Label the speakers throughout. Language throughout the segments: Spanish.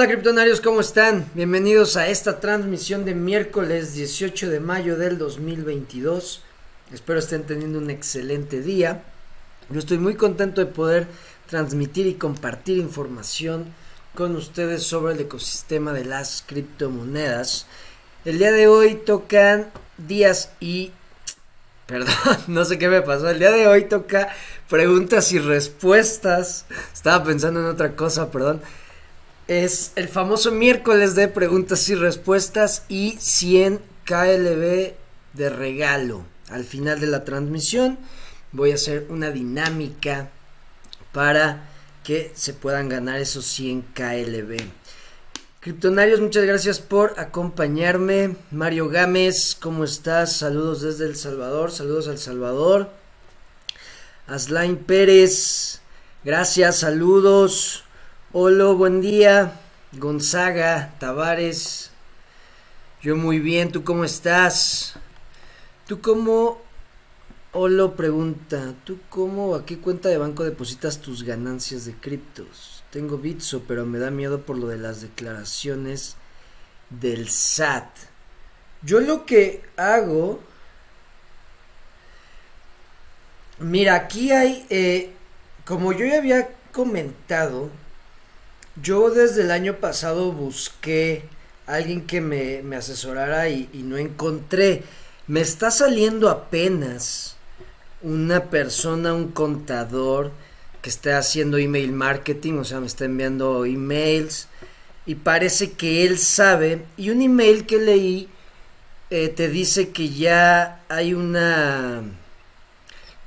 Speaker 1: Hola criptonarios, ¿cómo están? Bienvenidos a esta transmisión de miércoles 18 de mayo del 2022. Espero estén teniendo un excelente día. Yo estoy muy contento de poder transmitir y compartir información con ustedes sobre el ecosistema de las criptomonedas. El día de hoy tocan días y... Perdón, no sé qué me pasó. El día de hoy toca preguntas y respuestas. Estaba pensando en otra cosa, perdón es el famoso miércoles de preguntas y respuestas y 100 KLB de regalo. Al final de la transmisión voy a hacer una dinámica para que se puedan ganar esos 100 KLB. Criptonarios, muchas gracias por acompañarme. Mario Gámez, ¿cómo estás? Saludos desde El Salvador, saludos al Salvador. Aslain Pérez, gracias, saludos. Hola, buen día. Gonzaga, Tavares. Yo muy bien, ¿tú cómo estás? ¿Tú cómo... Olo pregunta, ¿tú cómo, a qué cuenta de banco depositas tus ganancias de criptos? Tengo Bitso, pero me da miedo por lo de las declaraciones del SAT. Yo lo que hago... Mira, aquí hay... Eh, como yo ya había comentado, yo desde el año pasado busqué a alguien que me, asesorara y, no encontré. Me está saliendo apenas una persona, un contador que está haciendo email marketing, o sea, me está enviando emails y parece que él sabe. Y un email que leí eh, te dice que ya hay una,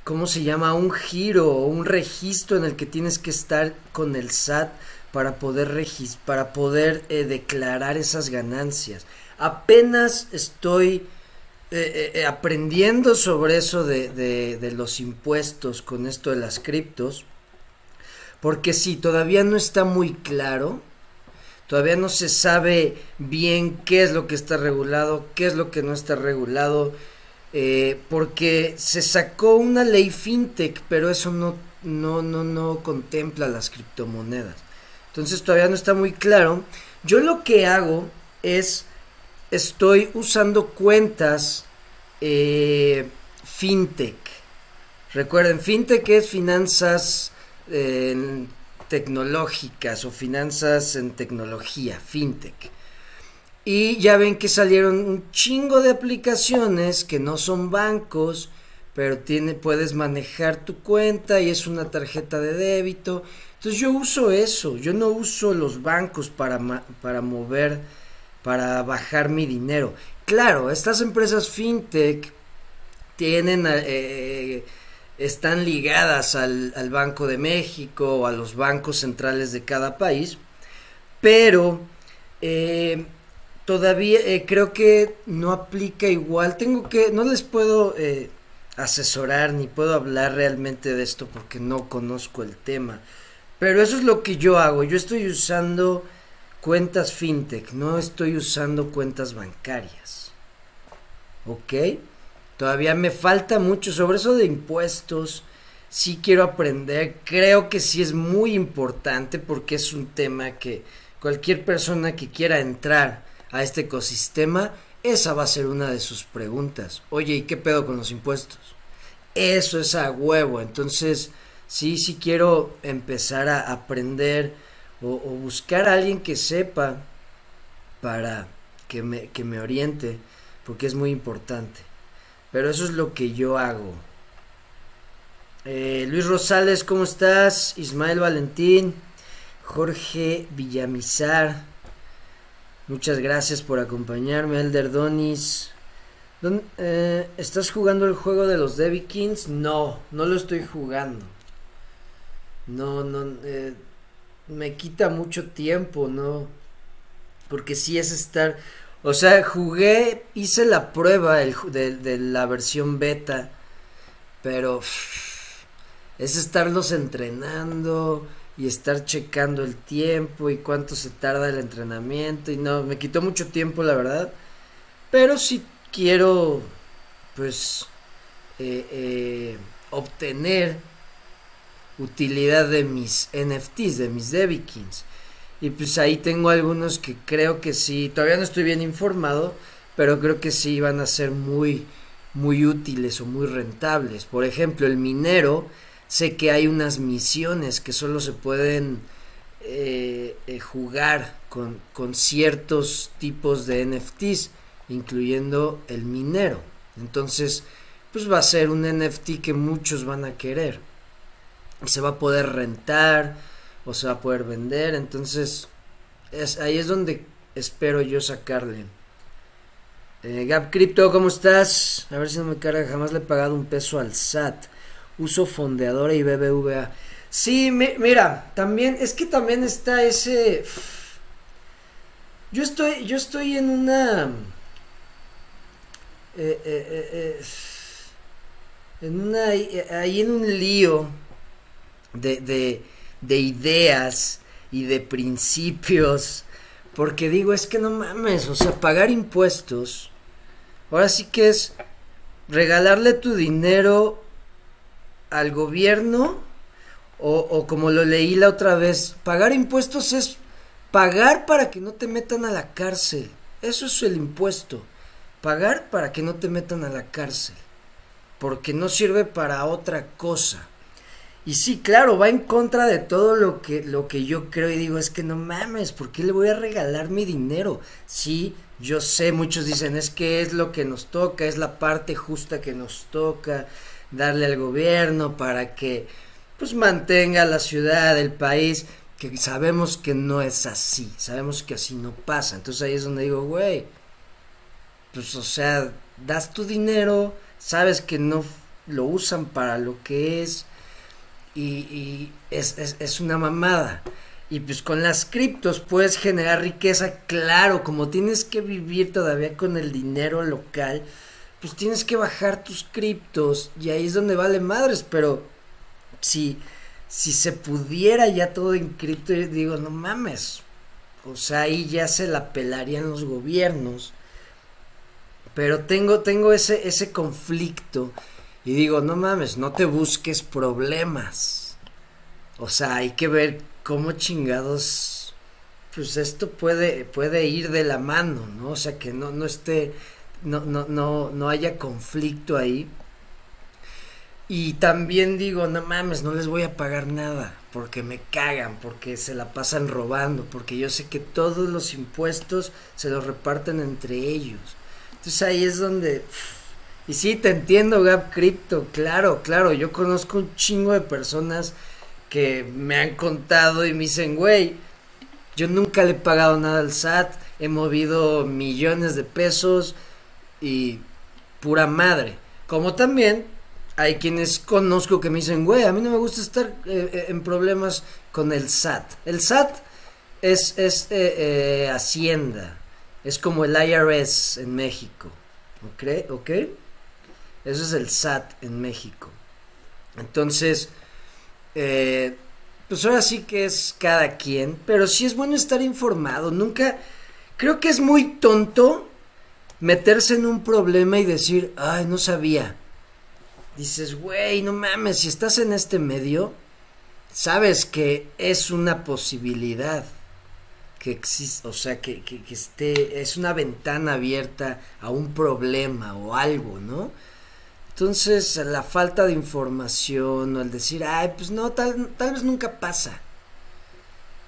Speaker 1: ¿cómo se llama? Un giro o un registro en el que tienes que estar con el SAT para poder, para poder eh, declarar esas ganancias. Apenas estoy eh, eh, aprendiendo sobre eso de, de, los impuestos con esto de las criptos. Porque sí, todavía no está muy claro. Todavía no se sabe bien qué es lo que está regulado, qué es lo que no está regulado. porque se sacó una ley fintech, pero eso no, no, no, no contempla las criptomonedas. Entonces todavía no está muy claro. Yo lo que hago es, estoy usando cuentas eh, fintech. Recuerden, fintech es finanzas eh, tecnológicas o finanzas en tecnología, fintech. Y ya ven que salieron un chingo de aplicaciones que no son bancos, pero tiene, puedes manejar tu cuenta y es una tarjeta de débito entonces yo uso eso, yo no uso los bancos para, para mover, para bajar mi dinero. Claro, estas empresas fintech tienen, eh, están ligadas al, Banco de México o a los bancos centrales de cada país, pero eh, todavía eh, creo que no aplica igual. Tengo que, no les puedo asesorar ni puedo hablar realmente de esto porque no conozco el tema. Pero eso es lo que yo hago. Yo estoy usando cuentas fintech, no estoy usando cuentas bancarias. ¿Ok? Todavía me falta mucho sobre eso de impuestos. Sí quiero aprender. Creo que sí es muy importante porque es un tema que cualquier persona que quiera entrar a este ecosistema, esa va a ser una de sus preguntas. Oye, ¿y qué pedo con los impuestos? Eso es a huevo. Entonces, sí, sí quiero empezar a aprender o, buscar a alguien que sepa para que me, que me oriente, porque es muy importante. Pero eso es lo que yo hago. Eh, Luis Rosales, ¿cómo estás? Ismael Valentín, Jorge Villamizar, muchas gracias por acompañarme. Elder Donis, eh, ¿estás jugando el juego de los Debbie Kings? No, no lo estoy jugando no, no, eh, me quita mucho tiempo, ¿no? Porque sí es estar, o sea, jugué, hice la prueba de, la versión beta, pero es estarlos entrenando y estar checando el tiempo y cuánto se tarda el entrenamiento y no, me quitó mucho tiempo la verdad, pero sí quiero, pues, eh, eh, obtener utilidad de mis NFTs, de mis Debikins. Y pues ahí tengo algunos que creo que sí, todavía no estoy bien informado, pero creo que sí van a ser muy, muy útiles o muy rentables. Por ejemplo, el minero, sé que hay unas misiones que solo se pueden eh, eh, jugar con, con ciertos tipos de NFTs, incluyendo el minero. Entonces, pues va a ser un NFT que muchos van a querer. Se va a poder rentar o se va a poder vender. Entonces, es, ahí es donde espero yo sacarle. Eh, Gap Crypto, ¿cómo estás? A ver si no me carga. Jamás le he pagado un peso al SAT. Uso fondeadora y BBVA. Sí, mira, también, es que también está ese. Yo estoy, yo estoy en una. Eh, eh, eh en una, ahí en un lío de, de, de ideas y de principios, porque digo, es que no mames, o sea, pagar impuestos, ahora sí que es regalarle tu dinero al gobierno, o, o como lo leí la otra vez, pagar impuestos es pagar para que no te metan a la cárcel, eso es el impuesto, pagar para que no te metan a la cárcel porque no sirve para otra cosa. Y sí, claro, va en contra de todo lo que, lo que yo creo y digo, es que no mames, ¿por qué le voy a regalar mi dinero? Sí, yo sé, muchos dicen, es que es lo que nos toca, es la parte justa que nos toca darle al gobierno para que pues mantenga la ciudad, el país, que sabemos que no es así, sabemos que así no pasa. Entonces ahí es donde digo, güey, pues o sea, das tu dinero, sabes que no lo usan para lo que es y, es, es, una mamada. Y pues con las criptos puedes generar riqueza, claro, como tienes que vivir todavía con el dinero local, pues tienes que bajar tus criptos y ahí es donde vale madres, pero si, si se pudiera ya todo en cripto, digo, no mames, o sea, ahí ya se la pelarían los gobiernos pero tengo, tengo ese, ese conflicto y digo, no mames, no te busques problemas. O sea, hay que ver cómo chingados, pues esto puede, puede ir de la mano, ¿no? O sea, que no, no esté, no, no, no, no haya conflicto ahí. Y también digo, no mames, no les voy a pagar nada, porque me cagan, porque se la pasan robando, porque yo sé que todos los impuestos se los reparten entre ellos. Entonces ahí es donde... Y sí, te entiendo, Gap Crypto, claro, claro, yo conozco un chingo de personas que me han contado y me dicen, güey, yo nunca le he pagado nada al SAT, he movido millones de pesos y pura madre. Como también hay quienes conozco que me dicen, güey, a mí no me gusta estar eh, eh, en problemas con el SAT. El SAT es, es eh, Hacienda. Es como el IRS en México. ¿Ok? ¿Ok? Eso es el SAT en México. Entonces, eh, pues ahora sí que es cada quien, pero sí es bueno estar informado. Nunca, creo que es muy tonto meterse en un problema y decir, ay, no sabía. Dices, güey, no mames, si estás en este medio, sabes que es una posibilidad que existe, o sea, que, que, esté, es una ventana abierta a un problema o algo, ¿no? Entonces, la falta de información o el decir, ay, pues no, tal, tal vez nunca pasa.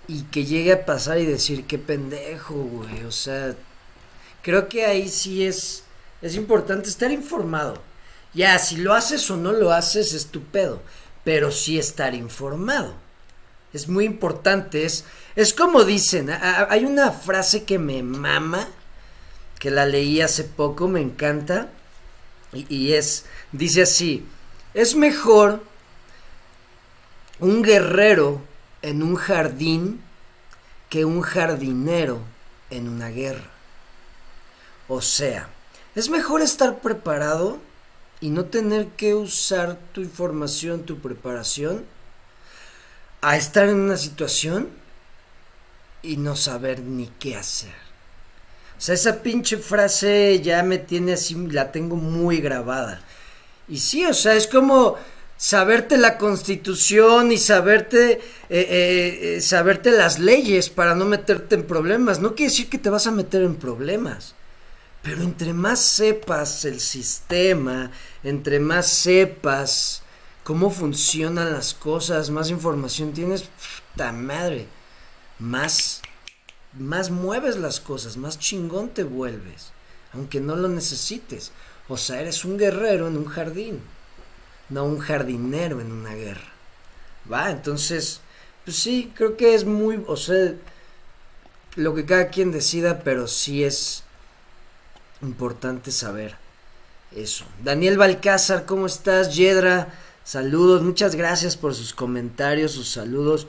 Speaker 1: Y que llegue a pasar y decir, qué pendejo, güey. O sea, creo que ahí sí es, es importante estar informado. Ya, si lo haces o no lo haces, es tu pedo. Pero sí estar informado. Es muy importante, es es como dicen, hay una frase que me mama, que la leí hace poco, me encanta, y, es, dice así, es mejor un guerrero en un jardín que un jardinero en una guerra. O sea, es mejor estar preparado y no tener que usar tu información, tu preparación, a estar en una situación y no saber ni qué hacer. O sea, esa pinche frase ya me tiene así, la tengo muy grabada. Y sí, o sea, es como saberte la constitución y saberte, eh, eh, eh, saberte las leyes para no meterte en problemas. No quiere decir que te vas a meter en problemas. Pero entre más sepas el sistema, entre más sepas cómo funcionan las cosas, más información tienes, puta madre, más, más mueves las cosas, más chingón te vuelves, aunque no lo necesites. O sea, eres un guerrero en un jardín no un jardinero en una guerra. Va, entonces, pues sí, creo que es muy, o sea, lo que cada quien decida, pero sí es importante saber eso. Daniel Balcázar, ¿cómo estás? Yedra, saludos, muchas gracias por sus comentarios, sus saludos.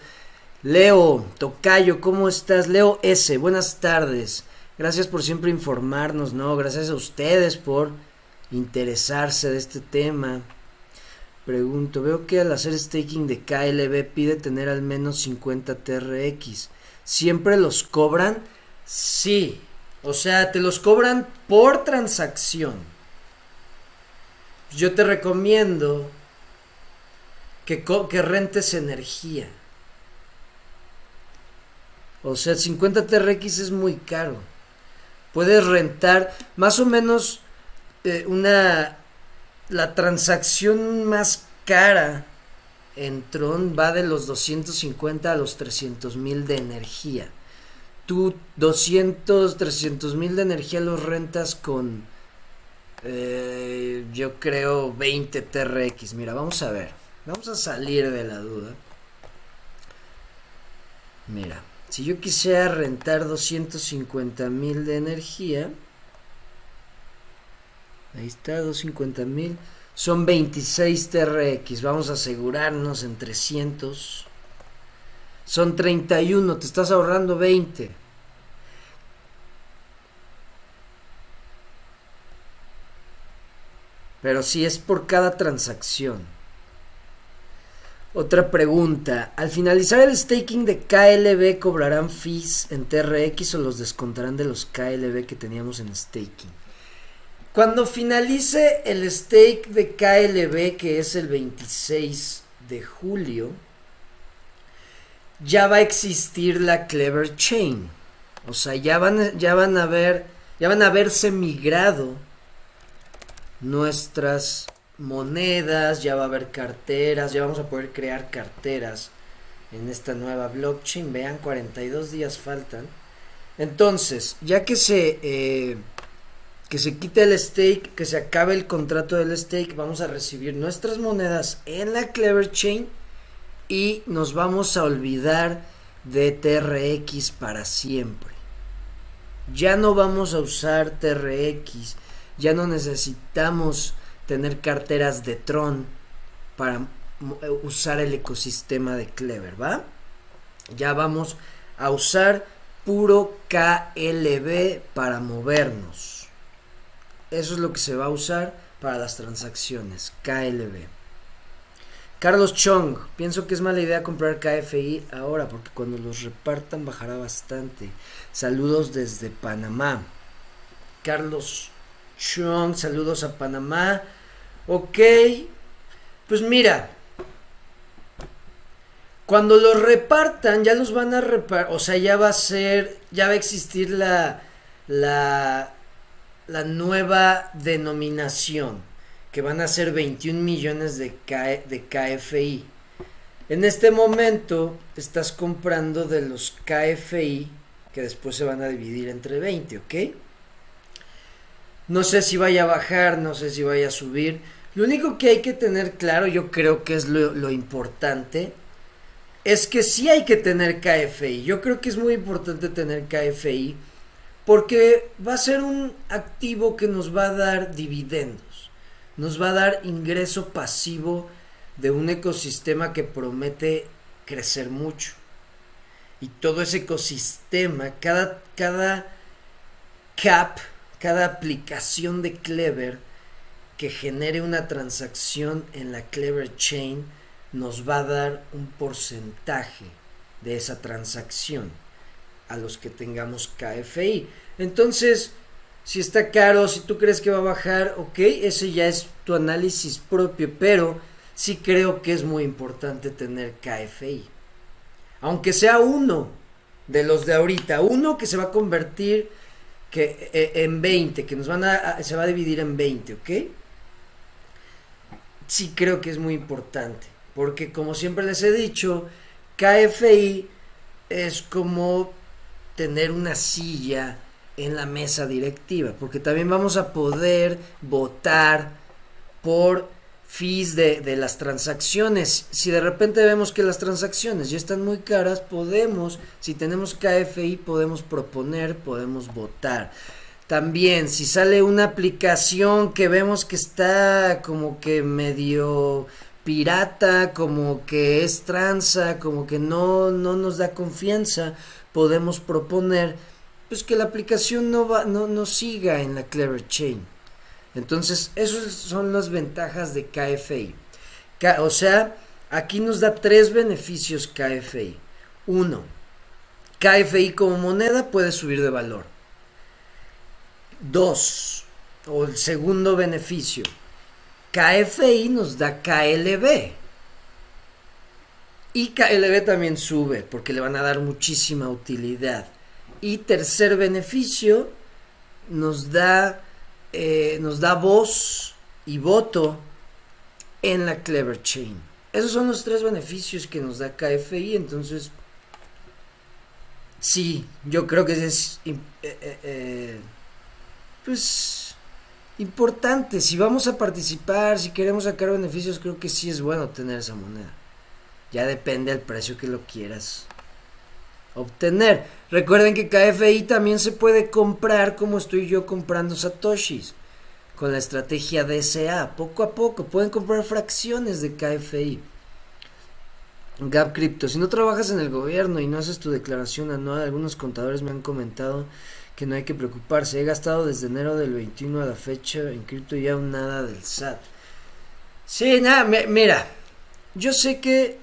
Speaker 1: Leo, Tocayo, ¿cómo estás? Leo S, buenas tardes. Gracias por siempre informarnos, ¿no? Gracias a ustedes por interesarse de este tema. Pregunto, veo que al hacer staking de KLB pide tener al menos 50 TRX. ¿Siempre los cobran? Sí. O sea, te los cobran por transacción. Yo te recomiendo que, que rentes energía. O sea, 50 TRX es muy caro. Puedes rentar más o menos eh, una la transacción más cara en Tron va de los 250 a los 300 mil de energía. Tú 200, 300 mil de energía los rentas con, eh, yo creo, 20 TRX. Mira, vamos a ver. Vamos a salir de la duda. Mira, si yo quisiera rentar 250 mil de energía, Ahí está, 250 mil. Son 26 TRX. Vamos a asegurarnos en 300. Son 31. Te estás ahorrando 20. Pero si es por cada transacción. Otra pregunta. Al finalizar el staking de KLB, ¿cobrarán fees en TRX o los descontarán de los KLB que teníamos en staking? Cuando finalice el stake de KLB, que es el 26 de julio, ya va a existir la Clever Chain. O sea, ya van, ya van a ver, ya van a haberse migrado nuestras monedas, ya va a haber carteras, ya vamos a poder crear carteras en esta nueva blockchain. Vean, 42 días faltan. Entonces, ya que se eh, que se quite el stake, que se acabe el contrato del stake, vamos a recibir nuestras monedas en la Clever Chain y nos vamos a olvidar de TRX para siempre. Ya no vamos a usar TRX, ya no necesitamos tener carteras de Tron para usar el ecosistema de Clever, ¿va? Ya vamos a usar puro KLB para movernos. Eso es lo que se va a usar para las transacciones, KLB. Carlos Chong, pienso que es mala idea comprar KFI ahora porque cuando los repartan bajará bastante. Saludos desde Panamá. Carlos Chong, saludos a Panamá. Ok, pues mira, cuando los repartan ya los van a repartir, o sea, ya va a ser, ya va a existir la, la la nueva denominación, que van a ser 21 millones de, de KFI. En este momento estás comprando de los KFI que después se van a dividir entre 20, ¿ok? No sé si vaya a bajar, no sé si vaya a subir. Lo único que hay que tener claro, yo creo que es lo, importante, es que sí hay que tener KFI. Yo creo que es muy importante tener KFI porque va a ser un activo que nos va a dar dividendos, nos va a dar ingreso pasivo de un ecosistema que promete crecer mucho. Y todo ese ecosistema, cada, cada cap, cada aplicación de Clever que genere una transacción en la Clever Chain, nos va a dar un porcentaje de esa transacción a los que tengamos KFI. Entonces, si está caro, si tú crees que va a bajar, ok, ese ya es tu análisis propio, pero sí creo que es muy importante tener KFI. Aunque sea uno de los de ahorita, uno que se va a convertir que, eh, en 20, que nos van a, se va a dividir en 20, ¿ok? Sí creo que es muy importante, porque como siempre les he dicho, KFI es como tener una silla en la mesa directiva, porque también vamos a poder votar por fees de, de, las transacciones. Si de repente vemos que las transacciones ya están muy caras, podemos, si tenemos KFI, podemos proponer, podemos votar. También, si sale una aplicación que vemos que está como que medio pirata, como que es tranza, como que no, no nos da confianza, podemos proponer pues que la aplicación no, va, no, no siga en la Clever Chain. Entonces, esas son las ventajas de KFI. o sea, aquí nos da tres beneficios KFI. Uno, KFI como moneda puede subir de valor. Dos, o el segundo beneficio, KFI nos da KLB. Y KLB también sube porque le van a dar muchísima utilidad. Y tercer beneficio, nos da eh, nos da voz y voto en la Clever Chain. Esos son los tres beneficios que nos da KFI, entonces sí, yo creo que es eh, eh, pues importante. Si vamos a participar, si queremos sacar beneficios, creo que sí es bueno tener esa moneda. Ya depende del precio que lo quieras obtener. Recuerden que KFI también se puede comprar como estoy yo comprando satoshis con la estrategia DSA. Poco a poco pueden comprar fracciones de KFI. Gap Crypto, si no trabajas en el gobierno y no haces tu declaración anual, algunos contadores me han comentado que no hay que preocuparse. He gastado desde enero del 21 a la fecha en cripto y aún nada del SAT. Sí, nada, mira, yo sé que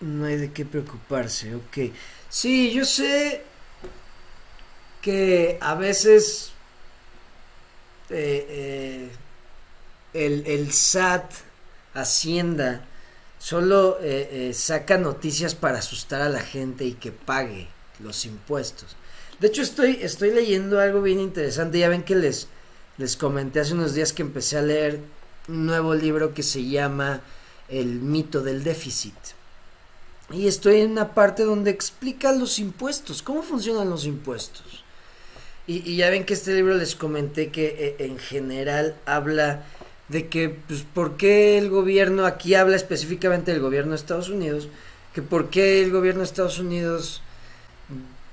Speaker 1: no hay de qué preocuparse, ok. Sí, yo sé que a veces eh, eh, el, SAT, Hacienda, solo eh, saca noticias para asustar a la gente y que pague los impuestos. De hecho, estoy, estoy leyendo algo bien interesante. Ya ven que les, les comenté hace unos días que empecé a leer un nuevo libro que se llama El mito del déficit. Y estoy en una parte donde explica los impuestos, cómo funcionan los impuestos. Y, ya ven que este libro les comenté que eh, en general habla de que, pues, ¿por qué el gobierno, aquí habla específicamente del gobierno de Estados Unidos, que por qué el gobierno de Estados Unidos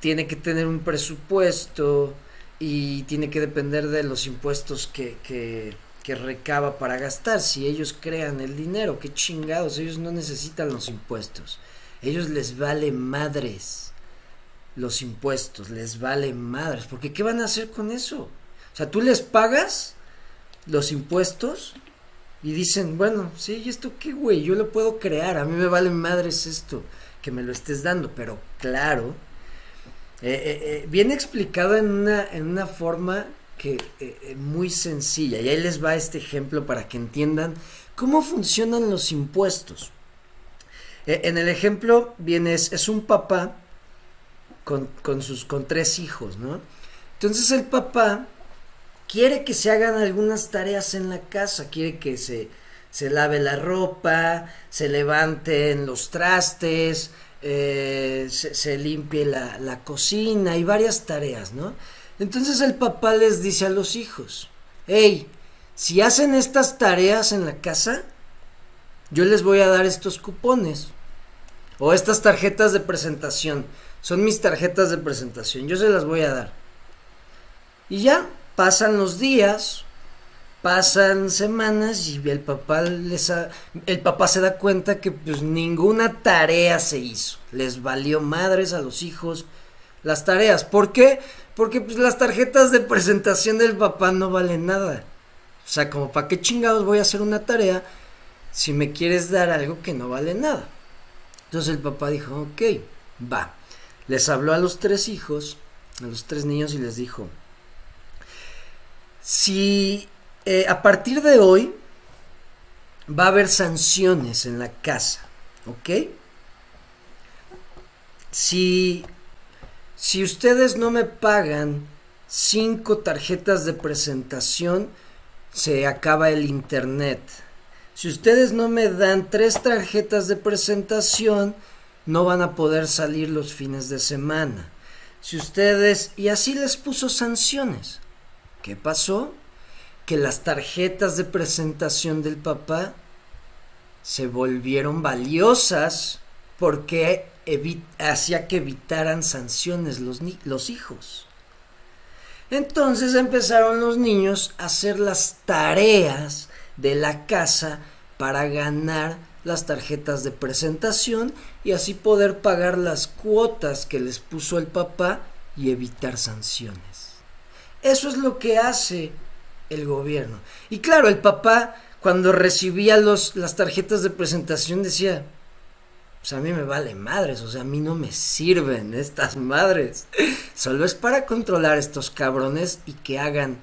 Speaker 1: tiene que tener un presupuesto y tiene que depender de los impuestos que, que, recaba para gastar. Si ellos crean el dinero, qué chingados, ellos no necesitan los impuestos. Ellos les vale madres los impuestos, les vale madres, porque ¿qué van a hacer con eso? O sea, tú les pagas los impuestos y dicen, bueno, sí, ¿y esto qué, güey? Yo lo puedo crear, a mí me vale madres esto, que me lo estés dando, pero claro, eh, eh, eh, viene explicado en una, en una forma que muy sencilla, y ahí les va este ejemplo para que entiendan cómo funcionan los impuestos. En el ejemplo viene, es, un papá con, sus, con tres hijos, ¿no? Entonces el papá quiere que se hagan algunas tareas en la casa, quiere que se, se lave la ropa, se levanten los trastes, eh, se, limpie la, la, cocina y varias tareas, ¿no? Entonces el papá les dice a los hijos, hey, si hacen estas tareas en la casa, yo les voy a dar estos cupones o estas tarjetas de presentación. Son mis tarjetas de presentación, yo se las voy a dar. Y ya pasan los días, pasan semanas y el papá les el papá se da cuenta que pues ninguna tarea se hizo. Les valió madres a los hijos las tareas. ¿Por qué? Porque pues las tarjetas de presentación del papá no valen nada. O sea, como para qué chingados voy a hacer una tarea si me quieres dar algo que no vale nada. Entonces el papá dijo, ok, va. Les habló a los tres hijos, a los tres niños y les dijo, si eh, a partir de hoy va a haber sanciones en la casa, ¿ok? Si, si ustedes no me pagan cinco tarjetas de presentación, se acaba el internet. Si ustedes no me dan tres tarjetas de presentación, no van a poder salir los fines de semana. Si ustedes... Y así les puso sanciones. ¿Qué pasó? Que las tarjetas de presentación del papá se volvieron valiosas porque hacía que evitaran sanciones los, los hijos. Entonces empezaron los niños a hacer las tareas de la casa para ganar las tarjetas de presentación y así poder pagar las cuotas que les puso el papá y evitar sanciones. Eso es lo que hace el gobierno. Y claro, el papá cuando recibía los, las tarjetas de presentación decía, pues a mí me vale madres, o sea, a mí no me sirven estas madres. Solo es para controlar estos cabrones y que hagan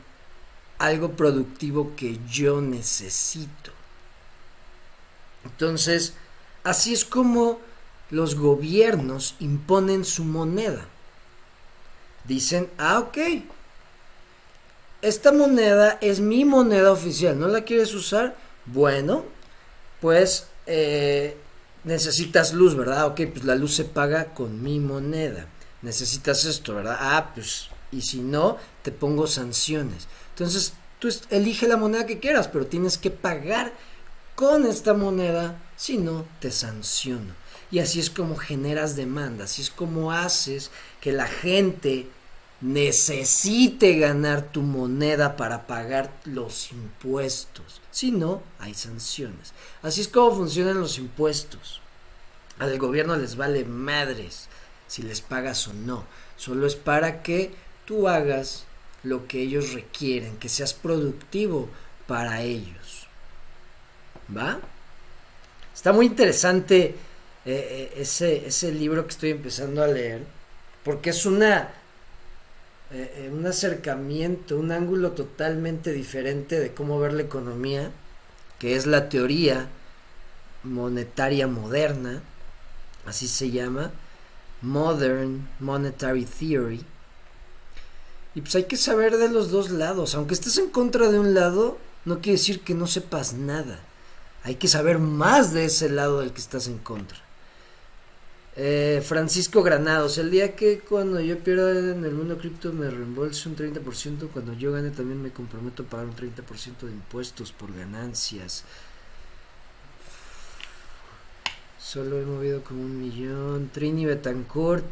Speaker 1: algo productivo que yo necesito. Entonces, así es como los gobiernos imponen su moneda. Dicen, ah, ok, esta moneda es mi moneda oficial, ¿no la quieres usar? Bueno, pues eh, necesitas luz, ¿verdad? Ok, pues la luz se paga con mi moneda. Necesitas esto, ¿verdad? Ah, pues, y si no, te pongo sanciones. Entonces, tú elige la moneda que quieras, pero tienes que pagar con esta moneda, si no, te sanciono. Y así es como generas demanda, así es como haces que la gente necesite ganar tu moneda para pagar los impuestos. Si no, hay sanciones. Así es como funcionan los impuestos. Al gobierno les vale madres si les pagas o no. Solo es para que tú hagas lo que ellos requieren, que seas productivo para ellos. ¿Va? Está muy interesante eh, eh, ese, ese libro que estoy empezando a leer, porque es una, eh, un acercamiento, un ángulo totalmente diferente de cómo ver la economía, que es la teoría monetaria moderna, así se llama, Modern Monetary Theory. Y pues hay que saber de los dos lados, aunque estés en contra de un lado, no quiere decir que no sepas nada. Hay que saber más de ese lado del que estás en contra. Eh, Francisco Granados, el día que cuando yo pierda en el mundo cripto me reembolse un 30%, cuando yo gane también me comprometo a pagar un 30% de impuestos por ganancias. Solo he movido como un millón. Trini Betancourt.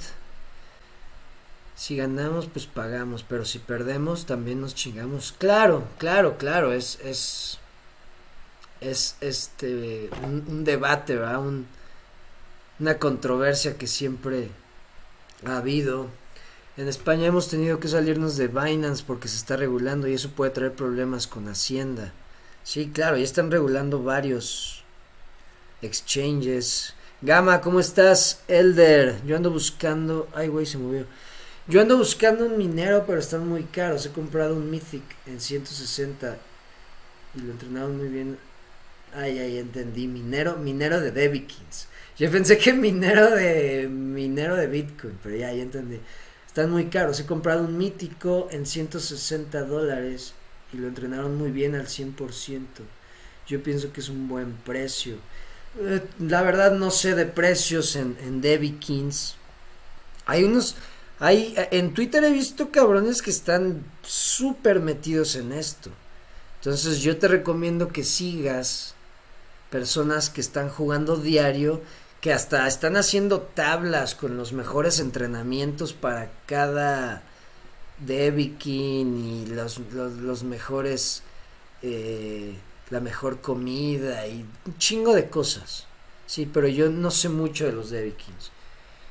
Speaker 1: Si ganamos, pues pagamos, pero si perdemos, también nos chingamos. Claro, claro, claro, es, es es este un, debate, ¿verdad? Una controversia que siempre ha habido. En España hemos tenido que salirnos de Binance porque se está regulando y eso puede traer problemas con Hacienda. Sí, claro, ya están regulando varios exchanges. Gama, ¿cómo estás? Elder, yo ando buscando... Ay, güey, se movió. Yo ando buscando un minero, pero están muy caros. He comprado un Mythic en 160 y lo entrenaron muy bien Ay, ay, entendí. Minero, minero de Debikins. Yo pensé que minero de minero de Bitcoin, pero ya, ya entendí. Están muy caros. He comprado un mítico en 160 dólares y lo entrenaron muy bien al 100%. Yo pienso que es un buen precio. Eh, la verdad no sé de precios en, en Debikins. Hay unos... Hay, en Twitter he visto cabrones que están súper metidos en esto. Entonces yo te recomiendo que sigas personas que están jugando diario, que hasta están haciendo tablas con los mejores entrenamientos para cada Debikin y los, los, mejores, eh, la mejor comida y un chingo de cosas. Sí, pero yo no sé mucho de los Debikins.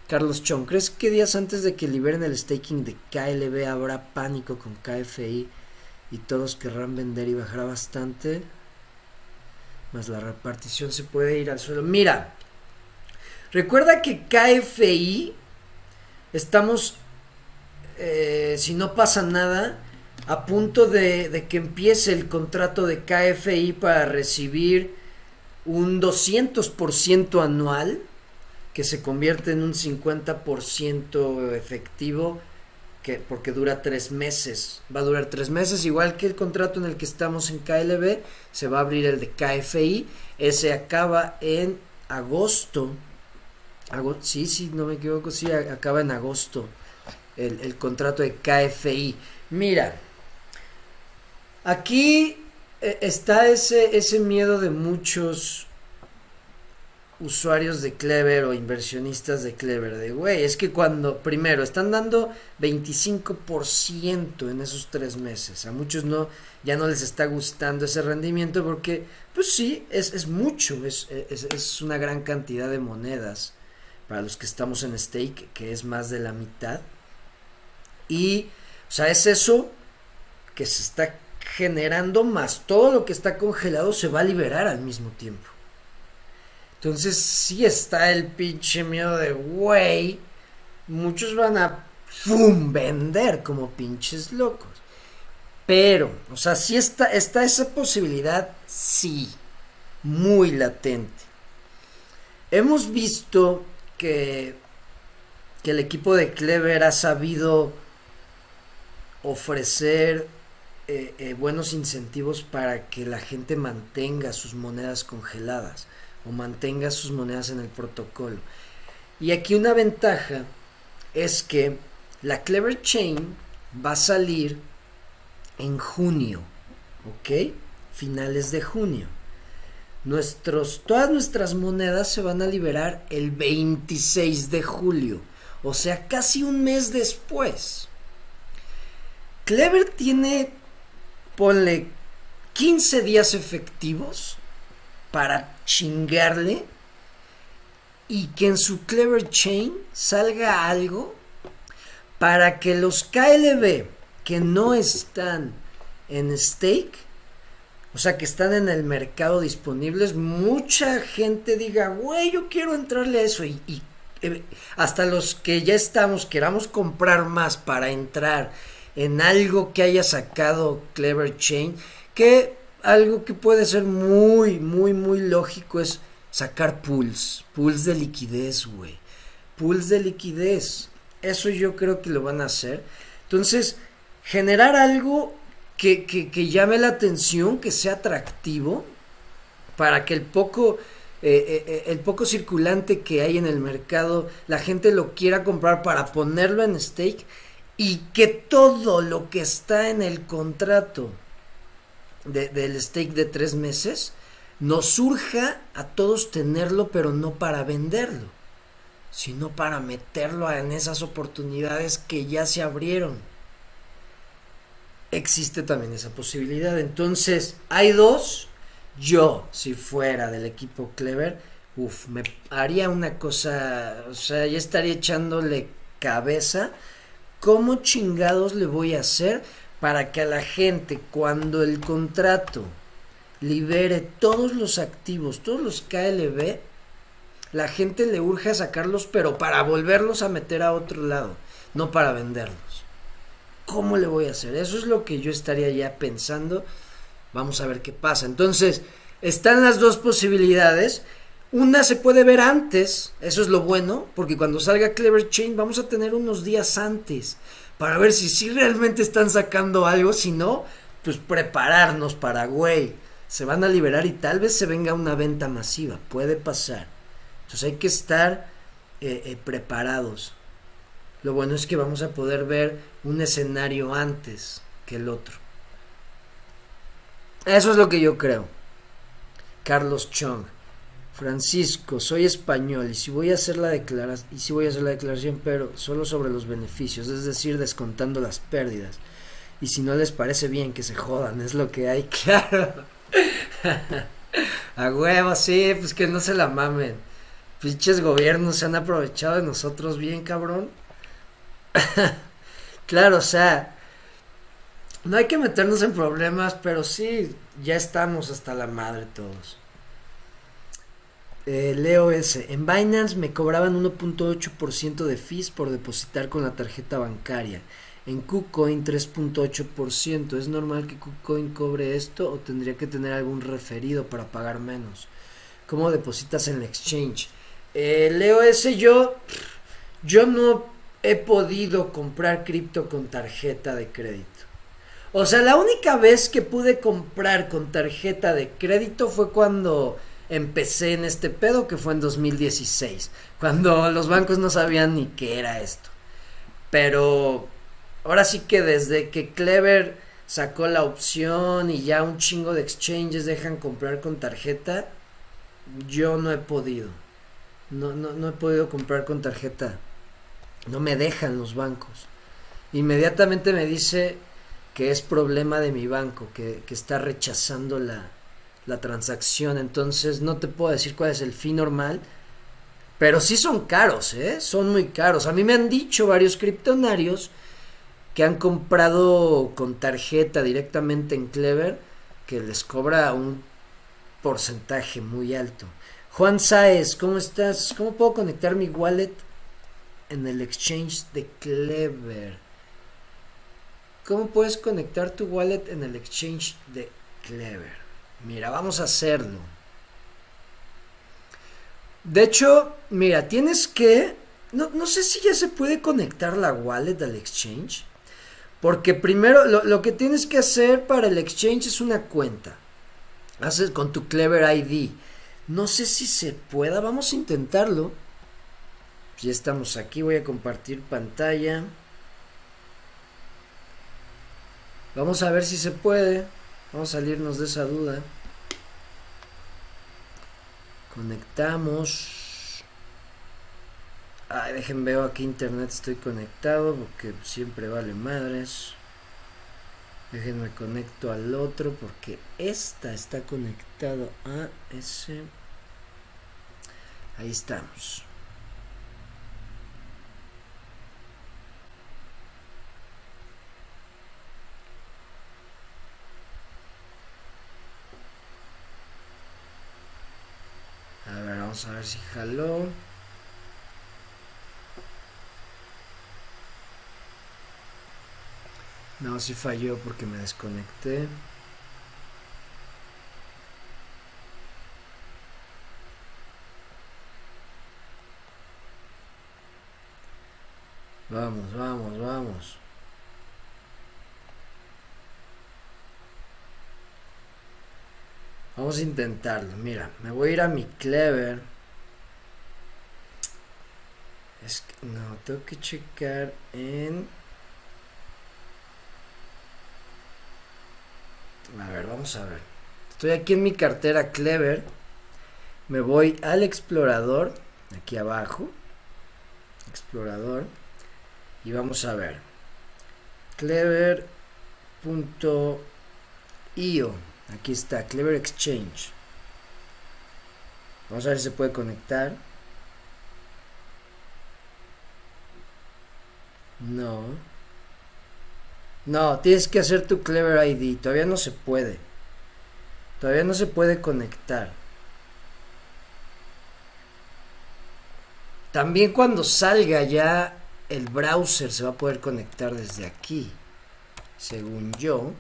Speaker 1: Carlos Chong, ¿crees que días antes de que liberen el staking de KLB habrá pánico con KFI y todos querrán vender y bajará bastante? más la repartición se puede ir al suelo. Mira, recuerda que KFI estamos, eh, si no pasa nada, a punto de, que empiece el contrato de KFI para recibir un 200% anual que se convierte en un 50% efectivo que, porque dura tres meses. Va a durar tres meses, igual que el contrato en el que estamos en KLB, se va a abrir el de KFI. Ese acaba en agosto. Sí, sí, no me equivoco, sí, acaba en agosto el, el contrato de KFI. Mira, aquí eh, está ese, ese miedo de muchos usuarios de Clever o inversionistas de Clever, de güey, es que cuando, primero, están dando 25% en esos tres meses, a muchos no, ya no les está gustando ese rendimiento porque, pues sí, es, es mucho, es, es, es una gran cantidad de monedas para los que estamos en stake, que es más de la mitad, y, o sea, es eso que se está generando más todo lo que está congelado se va a liberar al mismo tiempo. Entonces sí está el pinche miedo de, güey, muchos van a vender como pinches locos. Pero, o sea, sí está, está esa posibilidad, sí, muy latente. Hemos visto que, que el equipo de Clever ha sabido ofrecer eh, eh, buenos incentivos para que la gente mantenga sus monedas congeladas o mantenga sus monedas en el protocolo. Y aquí una ventaja es que la Clever Chain va a salir en junio, ¿ok? Finales de junio. Nuestros, todas nuestras monedas se van a liberar el 26 de julio, o sea, casi un mes después. Clever tiene ponle 15 días efectivos para chingarle y que en su Clever Chain salga algo para que los KLB que no están en stake, o sea, que están en el mercado disponibles, mucha gente diga, güey, yo quiero entrarle a eso y, eh, hasta los que ya estamos, queramos comprar más para entrar en algo que haya sacado Clever Chain, que algo que puede ser muy, muy, muy lógico es sacar pools, pools de liquidez, güey, pools de liquidez. Eso yo creo que lo van a hacer. Entonces, generar algo que, que, llame la atención, que sea atractivo, para que el poco, eh, eh, eh, el poco circulante que hay en el mercado, la gente lo quiera comprar para ponerlo en stake y que todo lo que está en el contrato del stake de tres meses nos surja a todos tenerlo, pero no para venderlo, sino para meterlo en esas oportunidades que ya se abrieron. Existe también esa posibilidad. Entonces, hay dos. Yo, si fuera del equipo Clever, uff, me haría una cosa, o sea, ya estaría echándole cabeza ¿Cómo chingados le voy a hacer para que a la gente cuando el contrato libere todos los activos, todos los KLB, la gente le urge a sacarlos, pero para volverlos a meter a otro lado, no para venderlos. ¿Cómo le voy a hacer? Eso es lo que yo estaría ya pensando. Vamos a ver qué pasa. Entonces, están las dos posibilidades. Una se puede ver antes, eso es lo bueno, porque cuando salga Clever Chain vamos a tener unos días antes para ver si sí realmente están sacando algo, si no, pues prepararnos para, güey, se van a liberar y tal vez se venga una venta masiva, puede pasar. Entonces hay que estar eh, eh, preparados. Lo bueno es que vamos a poder ver un escenario antes que el otro. Eso es lo que yo creo. Carlos Chong. Francisco, soy español y si voy a hacer la declaración, y si voy a hacer la declaración, pero solo sobre los beneficios, es decir, descontando las pérdidas. Y si no les parece bien que se jodan, es lo que hay, claro. a huevo, sí, pues que no se la mamen. Pinches gobiernos se han aprovechado de nosotros bien, cabrón. claro, o sea, no hay que meternos en problemas, pero sí, ya estamos hasta la madre todos. Eh, Leo S. En Binance me cobraban 1.8% de fees por depositar con la tarjeta bancaria. En KuCoin 3.8%. ¿Es normal que KuCoin cobre esto o tendría que tener algún referido para pagar menos? cómo depositas en el exchange. Eh, Leo ese yo, yo no he podido comprar cripto con tarjeta de crédito. O sea, la única vez que pude comprar con tarjeta de crédito fue cuando empecé en este pedo, que fue en 2016, cuando los bancos no sabían ni qué era esto. Pero ahora sí que desde que Clever sacó la opción y ya un chingo de exchanges dejan comprar con tarjeta, yo no he podido. No, no, no he podido comprar con tarjeta. No me dejan los bancos. Inmediatamente me dice que es problema de mi banco, que, que está rechazando la, la transacción. Entonces no te puedo decir cuál es el fee normal. Pero sí son caros, ¿eh? Son muy caros. A mí me han dicho varios criptonarios que han comprado con tarjeta directamente en Clever que les cobra un porcentaje muy alto. Juan Saez, ¿cómo estás? ¿Cómo puedo conectar mi wallet en el exchange de Clever? ¿Cómo puedes conectar tu wallet en el exchange de Clever? Mira, vamos a hacerlo. De hecho, mira, tienes que... No, no, sé si ya se puede conectar la wallet al exchange. Porque primero lo, lo, que tienes que hacer para el exchange es una cuenta. Haces con tu Clever ID. No sé si se pueda. Vamos a intentarlo. Ya estamos aquí. Voy a compartir pantalla. Vamos a ver si se puede. Vamos a salirnos de esa duda. Conectamos. Ay, dejen veo a qué internet estoy conectado porque siempre vale madres. Déjenme conecto al otro porque esta está conectado a ese. Ahí estamos. Vamos a ver si jaló. No, si falló porque me desconecté. Vamos, vamos, vamos. Vamos a intentarlo. Mira, me voy a ir a mi clever. Es que no, tengo que checar en. A ver, vamos a ver. Estoy aquí en mi cartera Clever. Me voy al explorador, aquí abajo. Explorador. Y vamos a ver. Clever.io. Aquí está, Clever Exchange. Vamos a ver si se puede conectar. No. No, tienes que hacer tu Clever ID. Todavía no se puede. Todavía no se puede conectar. También cuando salga ya el browser se va a poder conectar desde aquí. Según yo.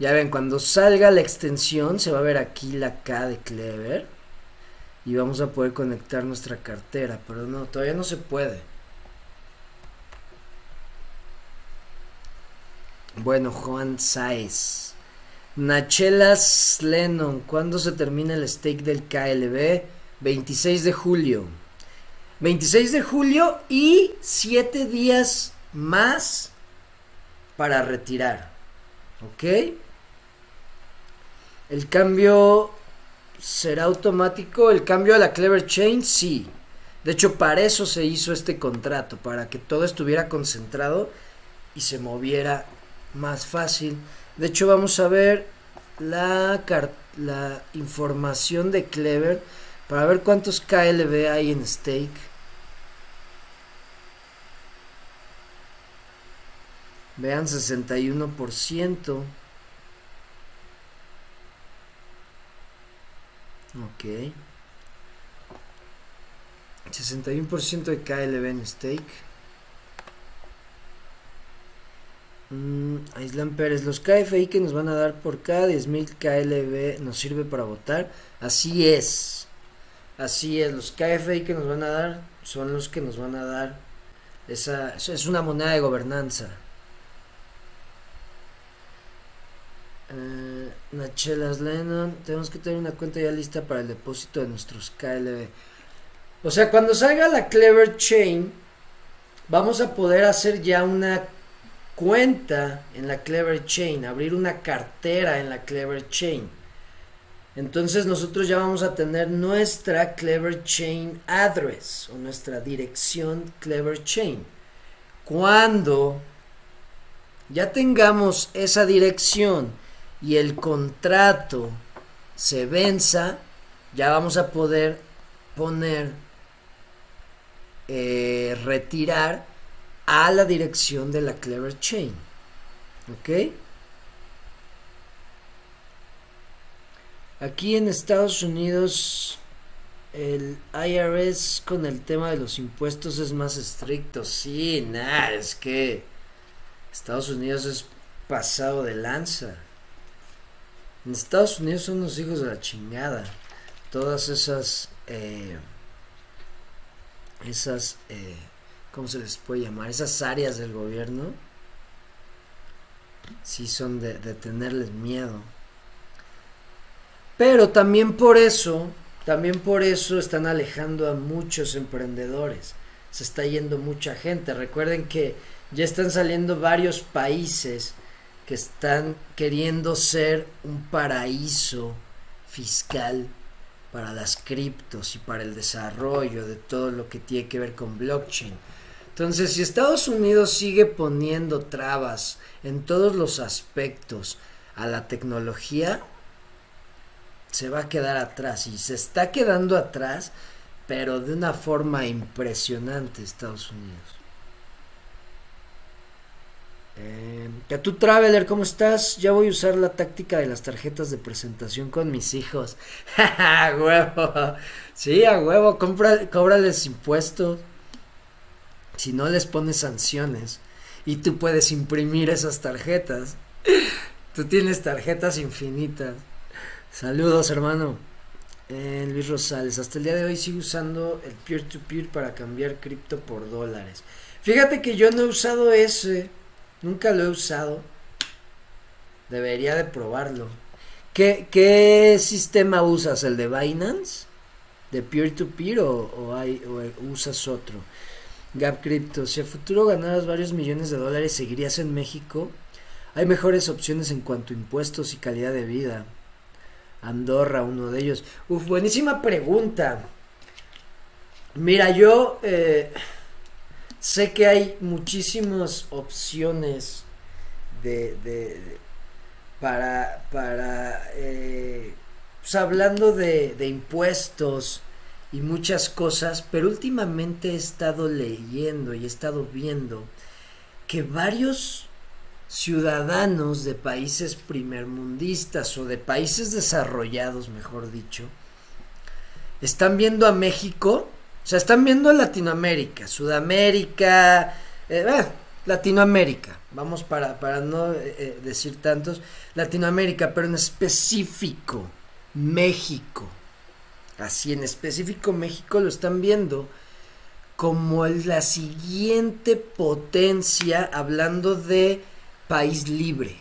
Speaker 1: Ya ven, cuando salga la extensión se va a ver aquí la K de Clever y vamos a poder conectar nuestra cartera, pero no, todavía no se puede. Bueno, Juan Saez. Nachelas Lennon, ¿cuándo se termina el stake del KLB? 26 de julio. 26 de julio y 7 días más para retirar. ¿Ok? El cambio será automático. El cambio a la Clever Chain, sí. De hecho, para eso se hizo este contrato, para que todo estuviera concentrado y se moviera más fácil. De hecho, vamos a ver la, la información de Clever para ver cuántos KLB hay en stake. Vean, 61%. Ok. 61% de KLB en stake. Mm, Aislan Pérez, los KFI que nos van a dar por cada 10.000 KLB nos sirve para votar. Así es. Así es, los KFI que nos van a dar son los que nos van a dar esa es una moneda de gobernanza. Eh, Nachelas Lennon, tenemos que tener una cuenta ya lista para el depósito de nuestros KLB. O sea, cuando salga la Clever Chain, vamos a poder hacer ya una cuenta en la Clever Chain, abrir una cartera en la Clever Chain. Entonces nosotros ya vamos a tener nuestra Clever Chain address o nuestra dirección Clever Chain. Cuando ya tengamos esa dirección y el contrato se venza, ya vamos a poder poner, eh, retirar a la dirección de la Clever Chain. ¿Ok? Aquí en Estados Unidos el IRS con el tema de los impuestos es más estricto. Sí, nada, es que Estados Unidos es pasado de lanza. En Estados Unidos son los hijos de la chingada. Todas esas... Eh, esas... Eh, ¿Cómo se les puede llamar? Esas áreas del gobierno. Sí son de tenerles miedo. Pero también por eso, también por eso están alejando a muchos emprendedores. Se está yendo mucha gente. Recuerden que ya están saliendo varios países que están queriendo ser un paraíso fiscal para las criptos y para el desarrollo de todo lo que tiene que ver con blockchain. Entonces, si Estados Unidos sigue poniendo trabas en todos los aspectos a la tecnología, se va a quedar atrás y se está quedando atrás, pero de una forma impresionante Estados Unidos. Eh, tú Traveler, ¿cómo estás? Ya voy a usar la táctica de las tarjetas de presentación con mis hijos. ¡A huevo! Sí, a huevo, cóbrales impuestos. Si no les pones sanciones y tú puedes imprimir esas tarjetas. Tú tienes tarjetas infinitas. Saludos, hermano. Eh, Luis Rosales, hasta el día de hoy sigo usando el peer-to-peer para cambiar cripto por dólares. Fíjate que yo no he usado ese, nunca lo he usado. Debería de probarlo. ¿Qué, sistema usas? ¿El de Binance? ¿De peer-to-peer o usas otro? Gap Crypto, si a futuro ganaras varios millones de dólares, ¿seguirías en México? Hay mejores opciones en cuanto a impuestos y calidad de vida. Andorra, uno de ellos. Uf, buenísima pregunta. Mira, yo eh, sé que hay muchísimas opciones de, para, para eh, pues hablando de, de impuestos y muchas cosas, pero últimamente he estado leyendo y he estado viendo que varios ciudadanos de países primermundistas o de países desarrollados, mejor dicho, están viendo a México, o sea, están viendo Latinoamérica, Sudamérica, eh, eh, Latinoamérica, vamos para, para no eh, decir tantos, Latinoamérica, pero en específico México, así en específico México lo están viendo como la siguiente potencia, hablando de país libre,